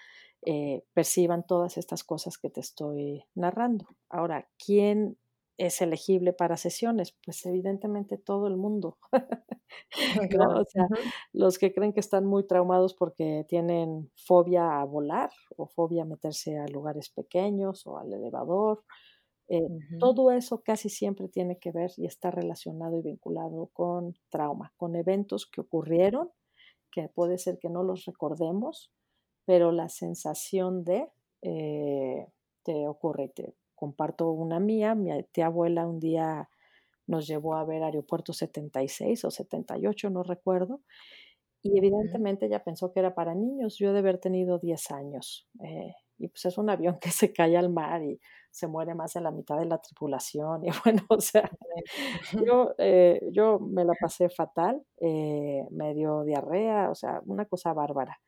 eh, perciban todas estas cosas que te estoy narrando. Ahora, ¿quién es elegible para sesiones? Pues evidentemente todo el mundo. O sea, los que creen que están muy traumados porque tienen fobia a volar o fobia a meterse a lugares pequeños o al elevador. Eh, todo eso casi siempre tiene que ver y está relacionado y vinculado con trauma, con eventos que ocurrieron, que puede ser que no los recordemos, pero la sensación de eh, te ocurre. Te comparto una mía, mi tía abuela un día nos llevó a ver Aeropuerto 76 o 78, no recuerdo, y evidentemente ella pensó que era para niños, yo de haber tenido 10 años, eh, y pues es un avión que se cae al mar y se muere más de la mitad de la tripulación, y bueno, o sea, yo, eh, yo me la pasé fatal, eh, me dio diarrea, o sea, una cosa bárbara.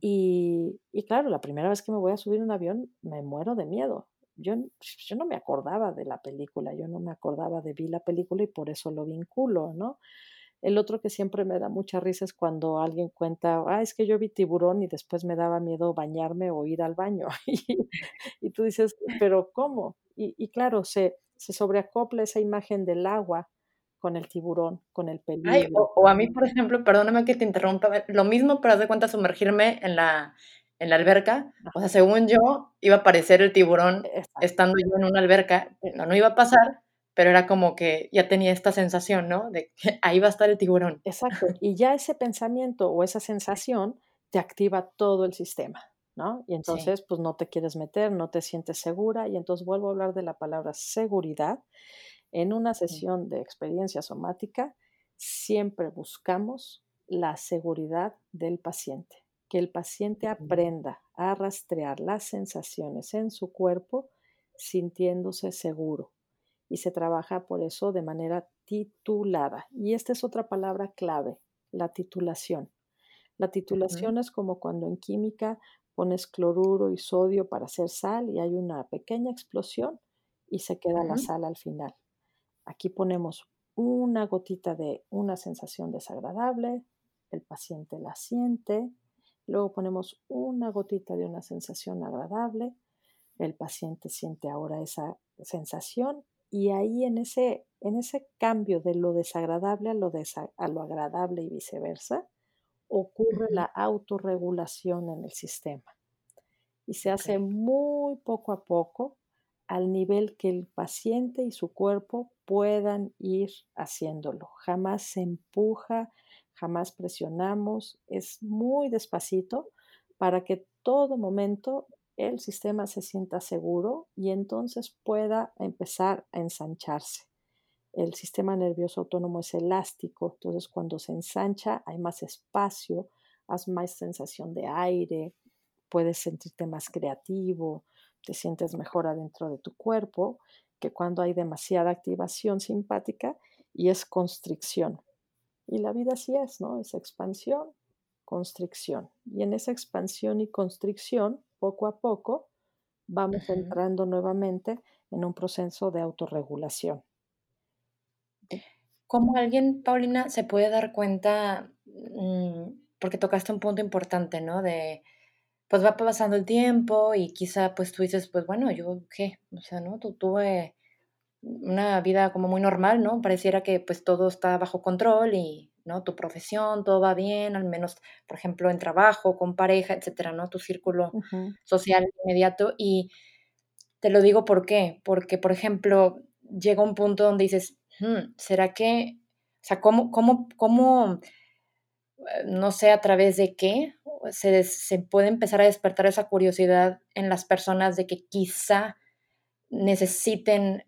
Y, y, claro, la primera vez que me voy a subir un avión me muero de miedo yo, yo no me acordaba de la película, yo no me acordaba de vi la película y por eso lo vinculo, ¿no? El otro que siempre me da mucha risa es cuando alguien cuenta, ah, es que yo vi tiburón y después me daba miedo bañarme o ir al baño. y, tú dices, pero ¿cómo? Y, claro, se, se sobreacopla esa imagen del agua con el tiburón, con el peligro. o, a mí, por ejemplo, perdóname que te interrumpa, lo mismo, pero haz de cuenta sumergirme en la, en la alberca. O sea, según yo, iba a aparecer el tiburón estando yo en una alberca. No, no iba a pasar, pero era como que ya tenía esta sensación, ¿no? De que ahí va a estar el tiburón. Exacto. Y ya ese pensamiento o esa sensación te activa todo el sistema, ¿no? Y entonces, pues no te quieres meter, no te sientes segura. Y entonces vuelvo a hablar de la palabra seguridad. En una sesión de experiencia somática, siempre buscamos la seguridad del paciente, que el paciente aprenda a rastrear las sensaciones en su cuerpo sintiéndose seguro y se trabaja por eso de manera titulada. Y esta es otra palabra clave, la titulación. La titulación es como cuando en química pones cloruro y sodio para hacer sal y hay una pequeña explosión y se queda la sal al final. Aquí ponemos una gotita de una sensación desagradable, el paciente la siente, luego ponemos una gotita de una sensación agradable, el paciente siente ahora esa sensación y ahí en ese, en ese cambio de lo desagradable a lo, a lo agradable y viceversa, ocurre la autorregulación en el sistema. Y se hace muy poco a poco al nivel que el paciente y su cuerpo puedan ir haciéndolo. Jamás se empuja, jamás presionamos, es muy despacito para que todo momento el sistema se sienta seguro y entonces pueda empezar a ensancharse. El sistema nervioso autónomo es elástico, entonces cuando se ensancha hay más espacio, has más sensación de aire, puedes sentirte más creativo, te sientes mejor adentro de tu cuerpo que cuando hay demasiada activación simpática y es constricción. Y la vida así es, ¿no? Es expansión, constricción. Y en esa expansión y constricción poco a poco vamos entrando nuevamente en un proceso de autorregulación. ¿Cómo alguien, Paulina, se puede dar cuenta, mm, porque tocaste un punto importante, ¿no? De, pues va pasando el tiempo y quizá pues tú dices, pues bueno, yo qué, o sea, ¿no? Tú tuve una vida como muy normal, ¿no? Pareciera que pues todo está bajo control y ¿no? Tu profesión, todo va bien, al menos, por ejemplo, en trabajo, con pareja, etcétera, ¿no? Tu círculo social inmediato. Y te lo digo por qué, porque, por ejemplo, llega un punto donde dices, hmm, ¿será que, o sea, cómo, cómo, cómo, eh, no sé a través de qué, se, se puede empezar a despertar esa curiosidad en las personas de que quizá necesiten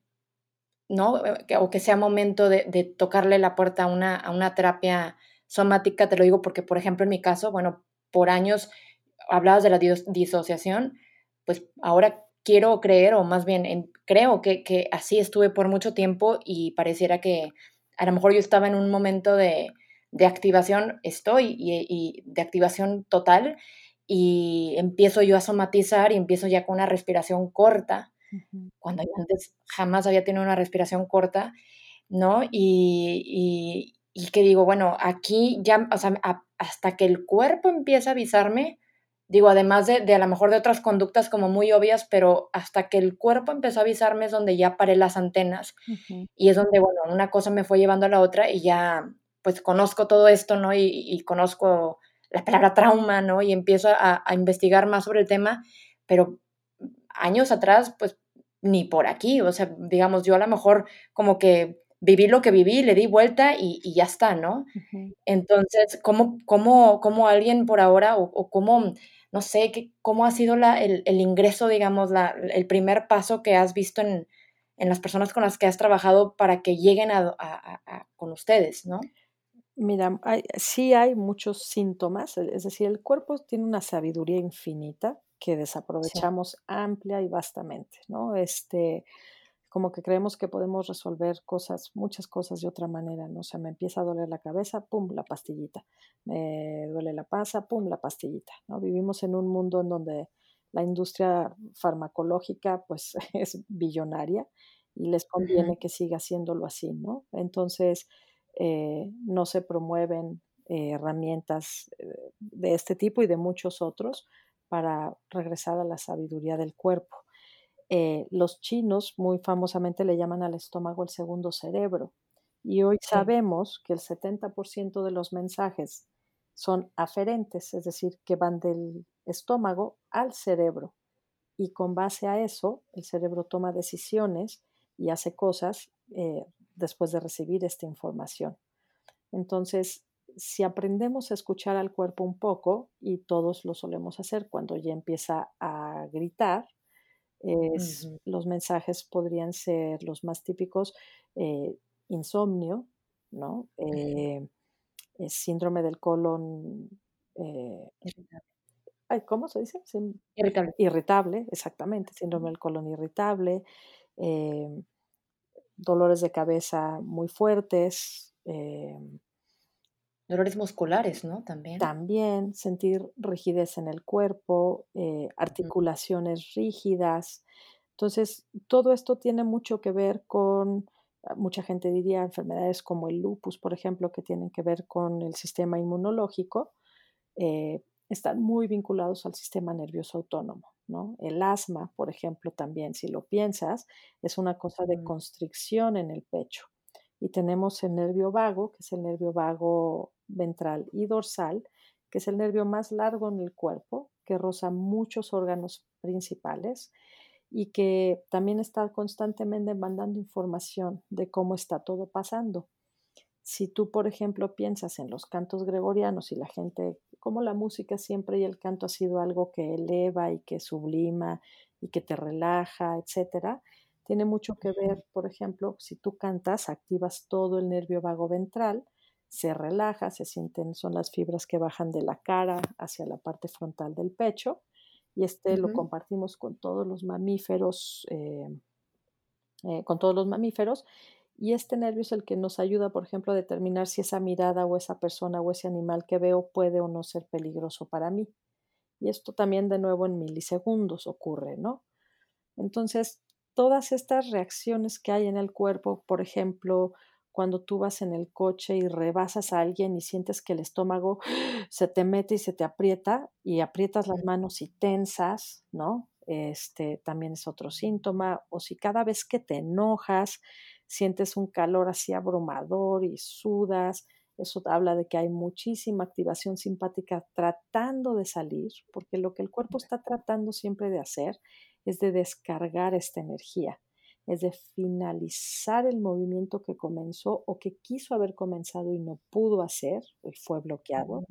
¿no? Eh, o que sea momento de, tocarle la puerta a una, a una terapia somática, te lo digo porque, por ejemplo, en mi caso, bueno, por años hablabas de la disociación, pues ahora quiero creer, o más bien creo que, así estuve por mucho tiempo y pareciera que a lo mejor yo estaba en un momento de, activación, estoy, y, de activación total, y empiezo yo a somatizar y empiezo ya con una respiración corta, cuando yo antes jamás había tenido una respiración corta, ¿no? Y, que digo, bueno, aquí ya, o sea, hasta que el cuerpo empieza a avisarme, digo, además de, de, a lo mejor de otras conductas como muy obvias, pero hasta que el cuerpo empezó a avisarme es donde ya paré las antenas y es donde, bueno, una cosa me fue llevando a la otra y ya, pues conozco todo esto, ¿no? Y, conozco la palabra trauma, ¿no? Y empiezo a, a investigar más sobre el tema, pero años atrás, pues ni por aquí, o sea, digamos, yo a lo mejor como que viví lo que viví, le di vuelta y, ya está, ¿no? Entonces, ¿cómo, cómo, cómo alguien por ahora, o, cómo, no sé, cómo ha sido la, el, ingreso, digamos, la, el primer paso que has visto en, las personas con las que has trabajado para que lleguen a, con ustedes, ¿no? Mira, sí hay muchos síntomas, es decir, el cuerpo tiene una sabiduría infinita que desaprovechamos amplia y vastamente, ¿no? Este, como que creemos que podemos resolver cosas, muchas cosas de otra manera, ¿no? O sea, me empieza a doler la cabeza, pum, la pastillita. Me duele la panza, pum, la pastillita, ¿no? Vivimos en un mundo en donde la industria farmacológica, pues, es billonaria y les conviene que siga haciéndolo así, ¿no? Entonces, eh, no se promueven eh, herramientas eh, de este tipo y de muchos otros para regresar a la sabiduría del cuerpo. los chinos muy famosamente le llaman al estómago el segundo cerebro y hoy Sí. sabemos que el 70% de los mensajes son aferentes, es decir, que van del estómago al cerebro. Y con base a eso, el cerebro toma decisiones y hace cosas eh, después de recibir esta información. Entonces, si aprendemos a escuchar al cuerpo un poco, y todos lo solemos hacer cuando ya empieza a gritar, es, los mensajes podrían ser los más típicos, eh, insomnio, ¿no? Eh, eh, síndrome del colon, eh, ay, ¿cómo se dice? Sin Irritable. irritable, exactamente, síndrome del colon irritable, dolores de cabeza muy fuertes, Dolores musculares, ¿no? También. también sentir rigidez en el cuerpo, eh, articulaciones rígidas. Entonces, todo esto tiene mucho que ver con, ah, mucha gente diría enfermedades como el lupus, por ejemplo, que tienen que ver con el sistema inmunológico, eh, están muy vinculados al sistema nervioso autónomo, ¿no? El asma, por ejemplo, también, si lo piensas, es una cosa de constricción en el pecho. Y tenemos el nervio vago, que es el nervio vago ventral y dorsal, que es el nervio más largo en el cuerpo, que roza muchos órganos principales y que también está constantemente mandando información de cómo está todo pasando. Si tú, por ejemplo, piensas en los cantos gregorianos y la gente, como la música siempre y el canto ha sido algo que eleva y que sublima y que te relaja, etcétera, tiene mucho que ver, por ejemplo, si tú cantas, activas todo el nervio vago ventral, se relaja, se sienten, son las fibras que bajan de la cara hacia la parte frontal del pecho, y este lo compartimos con todos los mamíferos, eh, eh, con todos los mamíferos, y este nervio es el que nos ayuda, por ejemplo, a determinar si esa mirada o esa persona o ese animal que veo puede o no ser peligroso para mí. Y esto también de nuevo en milisegundos ocurre, ¿no? Entonces, todas estas reacciones que hay en el cuerpo, por ejemplo, cuando tú vas en el coche y rebasas a alguien y sientes que el estómago se te mete y se te aprieta y aprietas las manos y tensas, ¿no? Este también es otro síntoma. O si cada vez que te enojas sientes un calor así abrumador y sudas, eso habla de que hay muchísima activación simpática tratando de salir, porque lo que el cuerpo está tratando siempre de hacer es de descargar esta energía, es de finalizar el movimiento que comenzó o que quiso haber comenzado y no pudo hacer y fue bloqueado.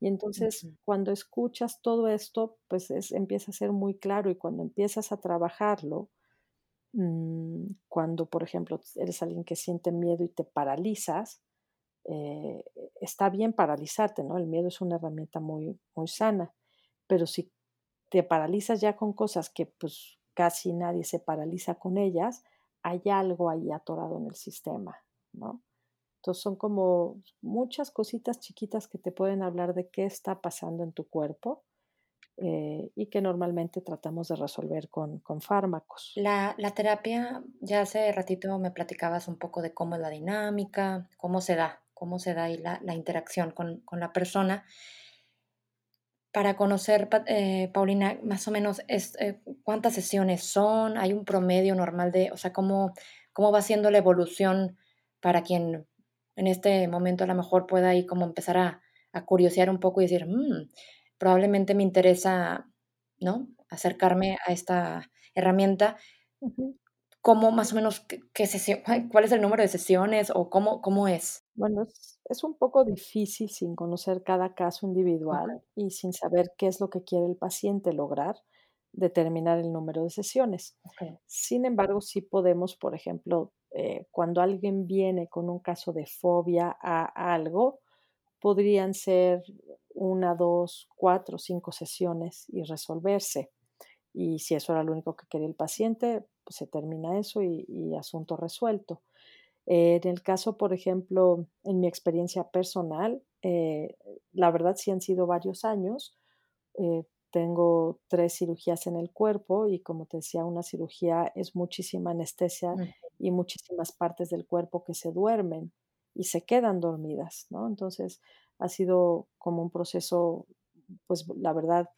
Y entonces, cuando escuchas todo esto, pues es, empieza a ser muy claro y cuando empiezas a trabajarlo, mm, cuando, por ejemplo, eres alguien que siente miedo y te paralizas, eh, está bien paralizarte, ¿no? El miedo es una herramienta muy, muy sana, pero si te paralizas ya con cosas que, pues, casi nadie se paraliza con ellas, hay algo ahí atorado en el sistema, ¿no? Entonces, son como muchas cositas chiquitas que te pueden hablar de qué está pasando en tu cuerpo, eh, y que normalmente tratamos de resolver con con fármacos. La la terapia, ya hace ratito me platicabas un poco de cómo es la dinámica, cómo se da cómo se da ahí la la interacción con con la persona. Para conocer, eh, Paulina, más o menos, es, eh, ¿cuántas sesiones son? ¿Hay un promedio normal de o sea, cómo cómo va siendo la evolución para quien en este momento a lo mejor pueda ahí como empezar a a curiosear un poco y decir: "Mm, probablemente me interesa", ¿no?, acercarme a esta herramienta. ¿Cómo más o menos qué qué sesión cuál es el número de sesiones o cómo cómo es? Bueno, es es un poco difícil sin conocer cada caso individual y sin saber qué es lo que quiere el paciente lograr, determinar el número de sesiones. Sin embargo, sí podemos, por ejemplo, eh, cuando alguien viene con un caso de fobia a algo, podrían ser una, 2, 4, 5 sesiones y resolverse. Y si eso era lo único que quería el paciente, pues se termina eso y y asunto resuelto. Eh, en el caso, por ejemplo, en mi experiencia personal, eh, la verdad sí han sido varios años. Eh, tengo 3 cirugías en el cuerpo y, como te decía, una cirugía es muchísima anestesia Mm, y muchísimas partes del cuerpo que se duermen. y se quedan dormidas, ¿no? Entonces, ha sido como un proceso, pues, la verdad,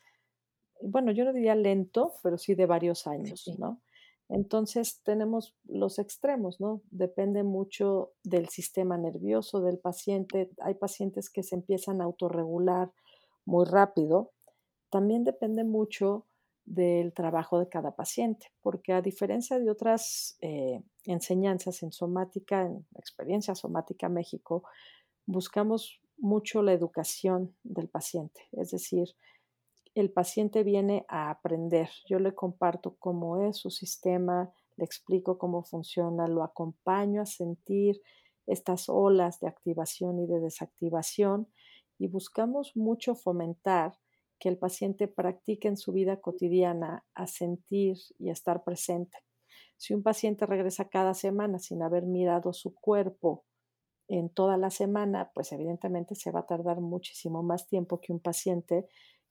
bueno, yo no diría lento, pero sí de varios años, Sí. ¿no? Entonces, tenemos los extremos, ¿no? Depende mucho del sistema nervioso del paciente. Hay pacientes que se empiezan a autorregular muy rápido. También depende mucho del trabajo de cada paciente, porque a diferencia de otras eh, enseñanzas en somática, en experiencia somática México, buscamos mucho la educación del paciente, es decir, el paciente viene a aprender. Yo le comparto cómo es su sistema, le explico cómo funciona, lo acompaño a sentir estas olas de activación y de desactivación y buscamos mucho fomentar que el paciente practique en su vida cotidiana a sentir y a estar presente. Si un paciente regresa cada semana sin haber mirado su cuerpo en toda la semana, pues evidentemente se va a tardar muchísimo más tiempo que un paciente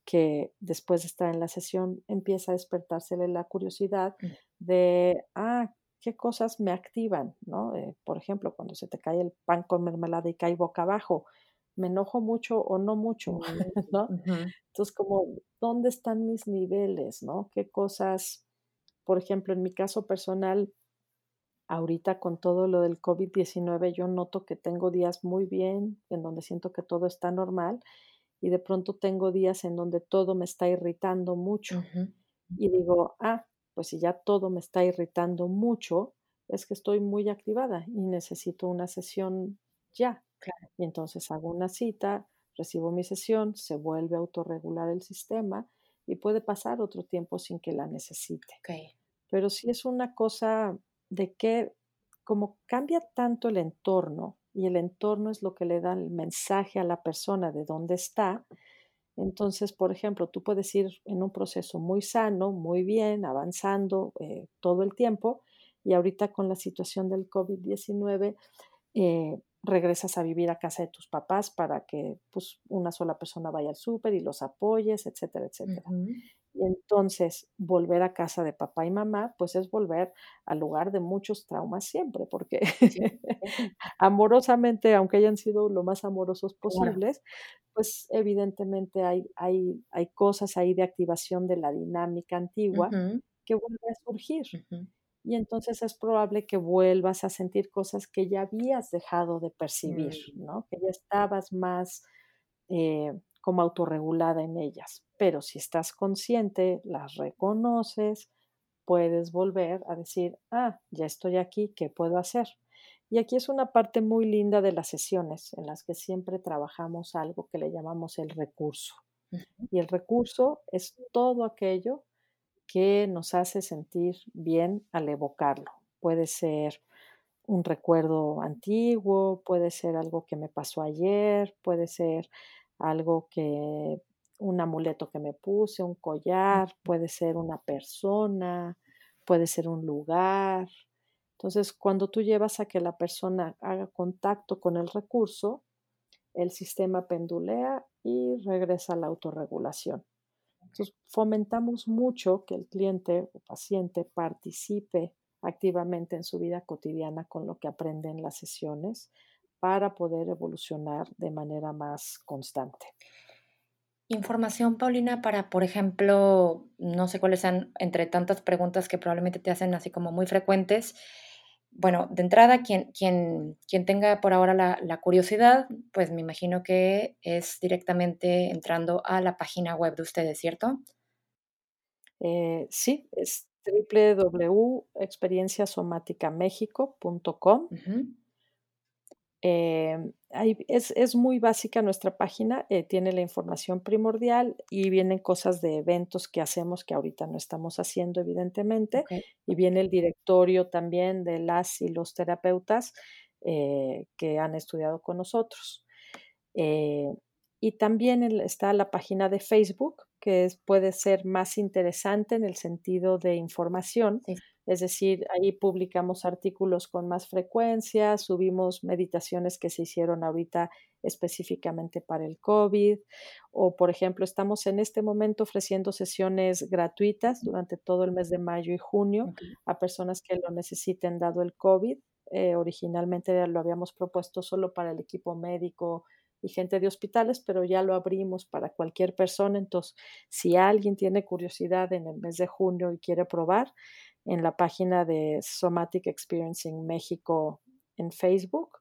que después de estar en la sesión empieza a despertársele la curiosidad Mm. de, ah, qué cosas me activan, ¿no? Eh, por ejemplo, cuando se te cae el pan con mermelada y cae boca abajo, ¿me enojo mucho o no mucho? ¿no? Entonces, como, ¿dónde están mis niveles, no? ¿Qué cosas, por ejemplo, en mi caso personal, ahorita con todo lo del COVID-19, yo noto que tengo días muy bien, en donde siento que todo está normal, y de pronto tengo días en donde todo me está irritando mucho. Y digo, ah, pues si ya todo me está irritando mucho, es que estoy muy activada y necesito una sesión ya. Claro. Y entonces hago una cita, recibo mi sesión, se vuelve a autorregular el sistema y puede pasar otro tiempo sin que la necesite. Pero sí es una cosa de que como cambia tanto el entorno y el entorno es lo que le da el mensaje a la persona de dónde está, entonces, por ejemplo, tú puedes ir en un proceso muy sano, muy bien, avanzando eh, todo el tiempo y ahorita con la situación del COVID-19 eh, regresas a vivir a casa de tus papás para que pues, una sola persona vaya al súper y los apoyes, etcétera, etcétera. Y entonces, volver a casa de papá y mamá, pues es volver al lugar de muchos traumas siempre, porque Sí, amorosamente, aunque hayan sido lo más amorosos claro. posibles, pues evidentemente hay, hay, hay cosas ahí de activación de la dinámica antigua que vuelve a surgir. Y entonces es probable que vuelvas a sentir cosas que ya habías dejado de percibir, ¿no? Que ya estabas más eh, como autorregulada en ellas. Pero si estás consciente, las reconoces, puedes volver a decir, ah, ya estoy aquí, ¿qué puedo hacer? Y aquí es una parte muy linda de las sesiones en las que siempre trabajamos algo que le llamamos el recurso. Y el recurso es todo aquello que nos hace sentir bien al evocarlo. Puede ser un recuerdo antiguo, puede ser algo que me pasó ayer, puede ser algo que un amuleto que me puse, un collar, puede ser una persona, puede ser un lugar. Entonces, cuando tú llevas a que la persona haga contacto con el recurso, el sistema pendulea y regresa a la autorregulación. Entonces, fomentamos mucho que el cliente o paciente participe activamente en su vida cotidiana con lo que aprende en las sesiones para poder evolucionar de manera más constante. Información, Paulina, para, por ejemplo, no sé cuáles sean entre tantas preguntas que probablemente te hacen así como muy frecuentes. Bueno, de entrada, quien, quien, quien tenga por ahora la, la curiosidad, pues me imagino que es directamente entrando a la página web de ustedes, ¿cierto? Eh, sí, es www.experienciasomaticamexico.com. Em, es, es muy básica nuestra página, eh, tiene la información primordial y vienen cosas de eventos que hacemos que ahorita no estamos haciendo, evidentemente, y viene el directorio también de las y los terapeutas eh, que han estudiado con nosotros. Eh, y también el- está la página de Facebook, que es- puede ser más interesante en el sentido de información. sí, Es decir, ahí publicamos artículos con más frecuencia, subimos meditaciones que se hicieron ahorita específicamente para el COVID, o por ejemplo, estamos en este momento ofreciendo sesiones gratuitas durante todo el mes de mayo y junio a personas que lo necesiten dado el COVID. Eh, originalmente lo habíamos propuesto solo para el equipo médico y gente de hospitales, pero ya lo abrimos para cualquier persona. Entonces, si alguien tiene curiosidad en el mes de junio y quiere probar, en la página de Somatic Experiencing México en Facebook,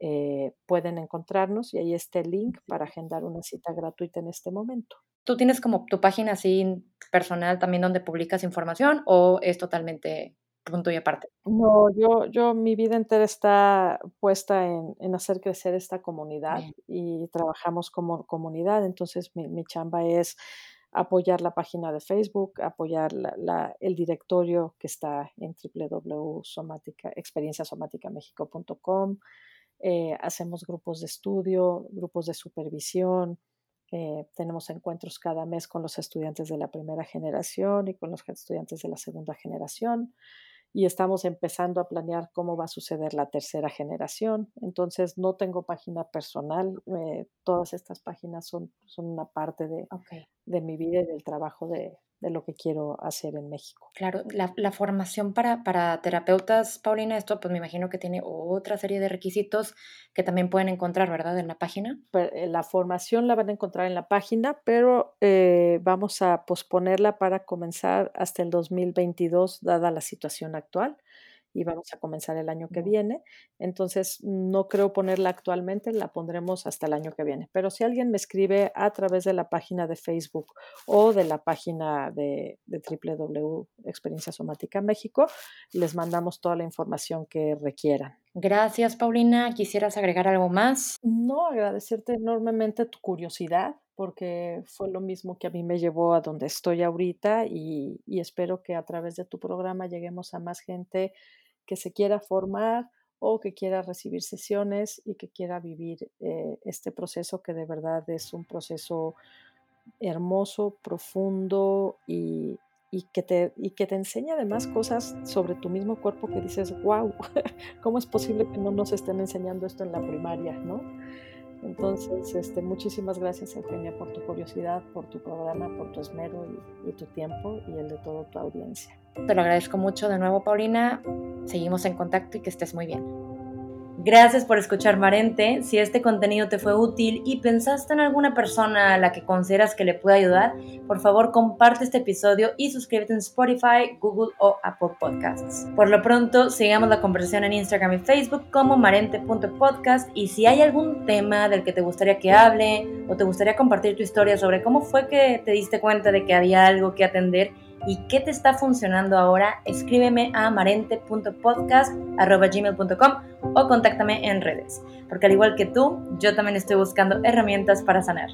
eh, pueden encontrarnos y ahí está el link para agendar una cita gratuita en este momento. ¿Tú tienes como tu página así personal también donde publicas información o es totalmente punto y aparte? No, yo, yo mi vida entera está puesta en, hacer crecer esta comunidad y trabajamos como comunidad, entonces mi, mi, chamba es apoyar la página de Facebook, apoyar el directorio que está en www.experienciasomáticamexico.com, eh, hacemos grupos de estudio, grupos de supervisión, eh, tenemos encuentros cada mes con los estudiantes de la primera generación y con los estudiantes de la segunda generación y estamos empezando a planear cómo va a suceder la tercera generación. Entonces no tengo página personal, eh, todas estas páginas son, son una parte de, de mi vida y del trabajo de, de lo que quiero hacer en México. Claro, la, la, formación para, para terapeutas, Paulina, esto pues me imagino que tiene otra serie de requisitos que también pueden encontrar, ¿verdad? En la página. Eh, la formación la van a encontrar en la página, pero eh, vamos a posponerla para comenzar hasta el 2022, dada la situación actual y vamos a comenzar el año que viene. Entonces, no creo ponerla actualmente, la pondremos hasta el año que viene. Pero si alguien me escribe a través de la página de Facebook o de la página de, de www Experiencia Somática México, les mandamos toda la información que requieran. Gracias, Paulina. ¿Quisieras agregar algo más? No, agradecerte enormemente tu curiosidad porque fue lo mismo que a mí me llevó a donde estoy ahorita y, y espero que a través de tu programa lleguemos a más gente que se quiera formar o que quiera recibir sesiones y que quiera vivir eh, este proceso que de verdad es un proceso hermoso, profundo y, que te, y que te enseña además cosas sobre tu mismo cuerpo que dices, wow, ¿cómo es posible que no nos estén enseñando esto en la primaria? ¿no? Entonces, este, muchísimas gracias Eugenia por tu curiosidad, por tu programa, por tu esmero y, tu tiempo y el de toda tu audiencia. Te lo agradezco mucho de nuevo, Paulina. Seguimos en contacto y que estés muy bien. Gracias por escuchar Marente. Si este contenido te fue útil y pensaste en alguna persona a la que consideras que le puede ayudar, por favor comparte este episodio y suscríbete en Spotify, Google o Apple Podcasts. Por lo pronto, sigamos la conversación en Instagram y Facebook como marente.podcast y si hay algún tema del que te gustaría que hable o te gustaría compartir tu historia sobre cómo fue que te diste cuenta de que había algo que atender, y qué te está funcionando ahora, escríbeme a marente.podcast.gmail.com o contáctame en redes, porque al igual que tú, yo también estoy buscando herramientas para sanar.